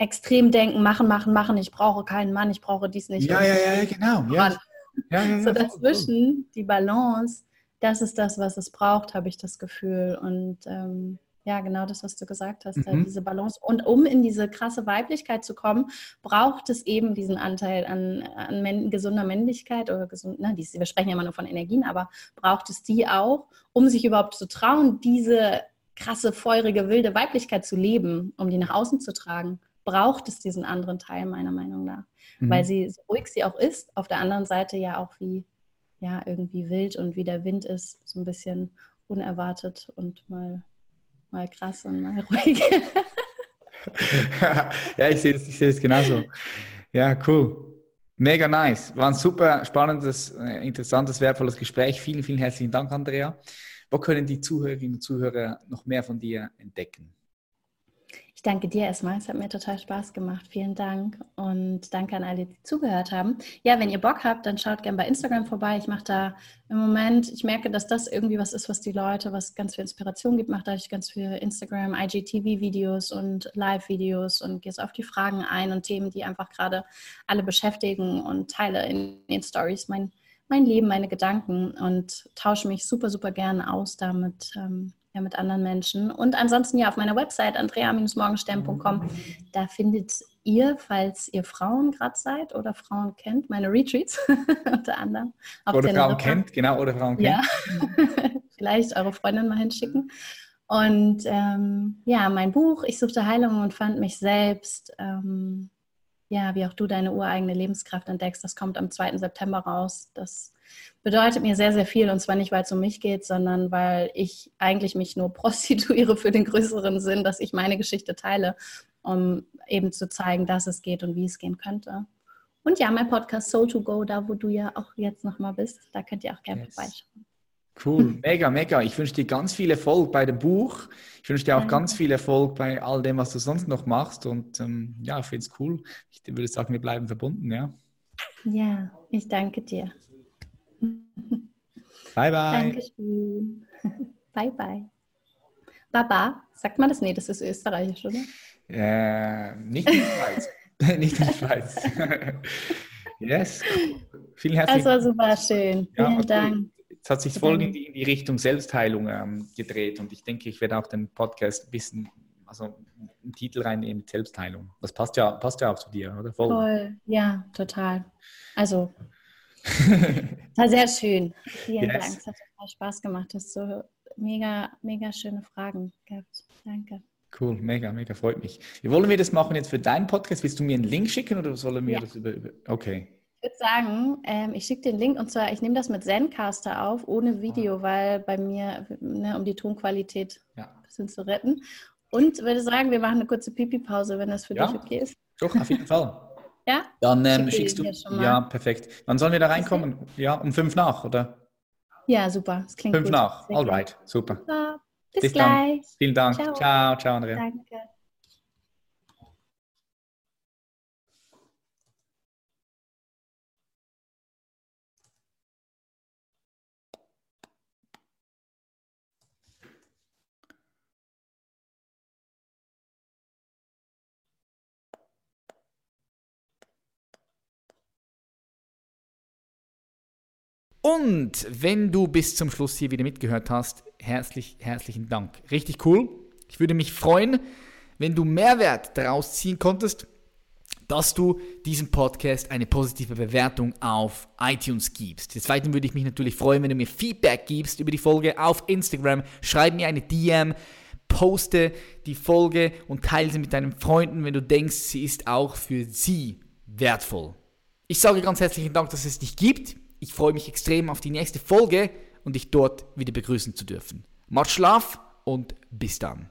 extrem denken, machen, machen, machen, ich brauche keinen Mann, ich brauche dies nicht. Ja, ja, ja, genau. Ja. Ja, ja, so dazwischen, die Balance, das ist das, was es braucht, habe ich das Gefühl. Und ähm, ja, genau das, was du gesagt hast, mhm. diese Balance. Und um in diese krasse Weiblichkeit zu kommen, braucht es eben diesen Anteil an, an männ gesunder Männlichkeit oder gesund, na, die, wir sprechen ja immer nur von Energien, aber braucht es die auch, um sich überhaupt zu trauen, diese krasse, feurige, wilde Weiblichkeit zu leben, um die nach außen zu tragen, braucht es diesen anderen Teil meiner Meinung nach mhm. weil sie, so ruhig sie auch ist, auf der anderen Seite ja auch wie, ja, irgendwie wild und wie der Wind ist, so ein bisschen unerwartet und mal, mal krass und mal ruhig. ja, ich sehe es ich genauso. Ja, cool. Mega nice. War ein super spannendes, äh, interessantes, wertvolles Gespräch. Vielen, vielen herzlichen Dank, Andrea. Wo können die Zuhörerinnen und Zuhörer noch mehr von dir entdecken? Ich danke dir erstmal. Es hat mir total Spaß gemacht. Vielen Dank und danke an alle, die zugehört haben. Ja, wenn ihr Bock habt, dann schaut gerne bei Instagram vorbei. Ich mache da im Moment, ich merke, dass das irgendwie was ist, was die Leute, was ganz viel Inspiration gibt, mache da ich ganz viel Instagram, IGTV-Videos und Live-Videos und gehe auf die Fragen ein und Themen, die einfach gerade alle beschäftigen und teile in den Stories mein, mein Leben, meine Gedanken und tausche mich super, super gerne aus damit. Ähm, ja, mit anderen Menschen. Und ansonsten ja auf meiner Website andrea-morgenstern.com, da findet ihr, falls ihr Frauen gerade seid oder Frauen kennt, meine Retreats unter anderem. oder Frauen kennt, genau, oder Frauen kennt. Ja, vielleicht eure Freundin mal hinschicken. Und ähm, ja, mein Buch, ich suchte Heilung und fand mich selbst. Ähm, ja, wie auch du deine ureigene Lebenskraft entdeckst, das kommt am 2. September raus. Das bedeutet mir sehr, sehr viel. Und zwar nicht, weil es um mich geht, sondern weil ich eigentlich mich nur prostituiere für den größeren Sinn, dass ich meine Geschichte teile, um eben zu zeigen, dass es geht und wie es gehen könnte. Und ja, mein Podcast Soul to Go, da wo du ja auch jetzt nochmal bist, da könnt ihr auch gerne yes. vorbeischauen. Cool, mega, mega. Ich wünsche dir ganz viel Erfolg bei dem Buch. Ich wünsche dir auch ganz viel Erfolg bei all dem, was du sonst noch machst. Und ähm, ja, ich finde es cool. Ich würde sagen, wir bleiben verbunden, ja. Ja, ich danke dir. Bye, bye. Dankeschön. Bye, bye. Baba, sagt man das? Nee, das ist österreichisch, oder? Äh, nicht in der Schweiz. nicht in der Schweiz. yes. Vielen herzlichen Dank. Das war super schön. Vielen ja, Dank. Es hat sich voll in die, in die Richtung Selbstheilung ähm, gedreht und ich denke, ich werde auch den Podcast ein bisschen, also einen Titel reinnehmen mit Selbstheilung. Das passt ja, passt ja auch zu dir, oder? Voll. Voll. Ja, total. Also war sehr schön. Vielen yes. Dank. Es hat total Spaß gemacht. Du hast so mega, mega schöne Fragen gehabt. Danke. Cool, mega, mega, freut mich. Wie wollen wir das machen jetzt für deinen Podcast? Willst du mir einen Link schicken oder sollen wir ja. das über, über, Okay. Ich würde sagen, ähm, ich schicke den Link und zwar, ich nehme das mit Zencaster auf, ohne Video, ah. weil bei mir, ne, um die Tonqualität ja. ein bisschen zu retten. Und würde sagen, wir machen eine kurze Pipi-Pause, wenn das für ja. dich okay ist. Doch, auf jeden Fall. Ja? Dann ähm, schickst du. Ja, perfekt. Wann sollen wir da reinkommen? Ja, um fünf nach, oder? Ja, super. Das klingt fünf gut. nach. Alright, super. super. Bis, Bis gleich. Dann. Vielen Dank. Ciao, ciao, ciao Andrea. Danke. Und wenn du bis zum Schluss hier wieder mitgehört hast, herzlich, herzlichen Dank. Richtig cool. Ich würde mich freuen, wenn du Mehrwert daraus ziehen konntest. dass du diesem Podcast eine positive Bewertung auf iTunes gibst. Des Weiteren würde ich mich natürlich freuen, wenn du mir Feedback gibst über die Folge auf Instagram. Schreib mir eine DM, poste die Folge und teile sie mit deinen Freunden, wenn du denkst, sie ist auch für sie wertvoll. Ich sage ganz herzlichen Dank, dass es dich gibt. Ich freue mich extrem auf die nächste Folge und dich dort wieder begrüßen zu dürfen. Macht Schlaf und bis dann.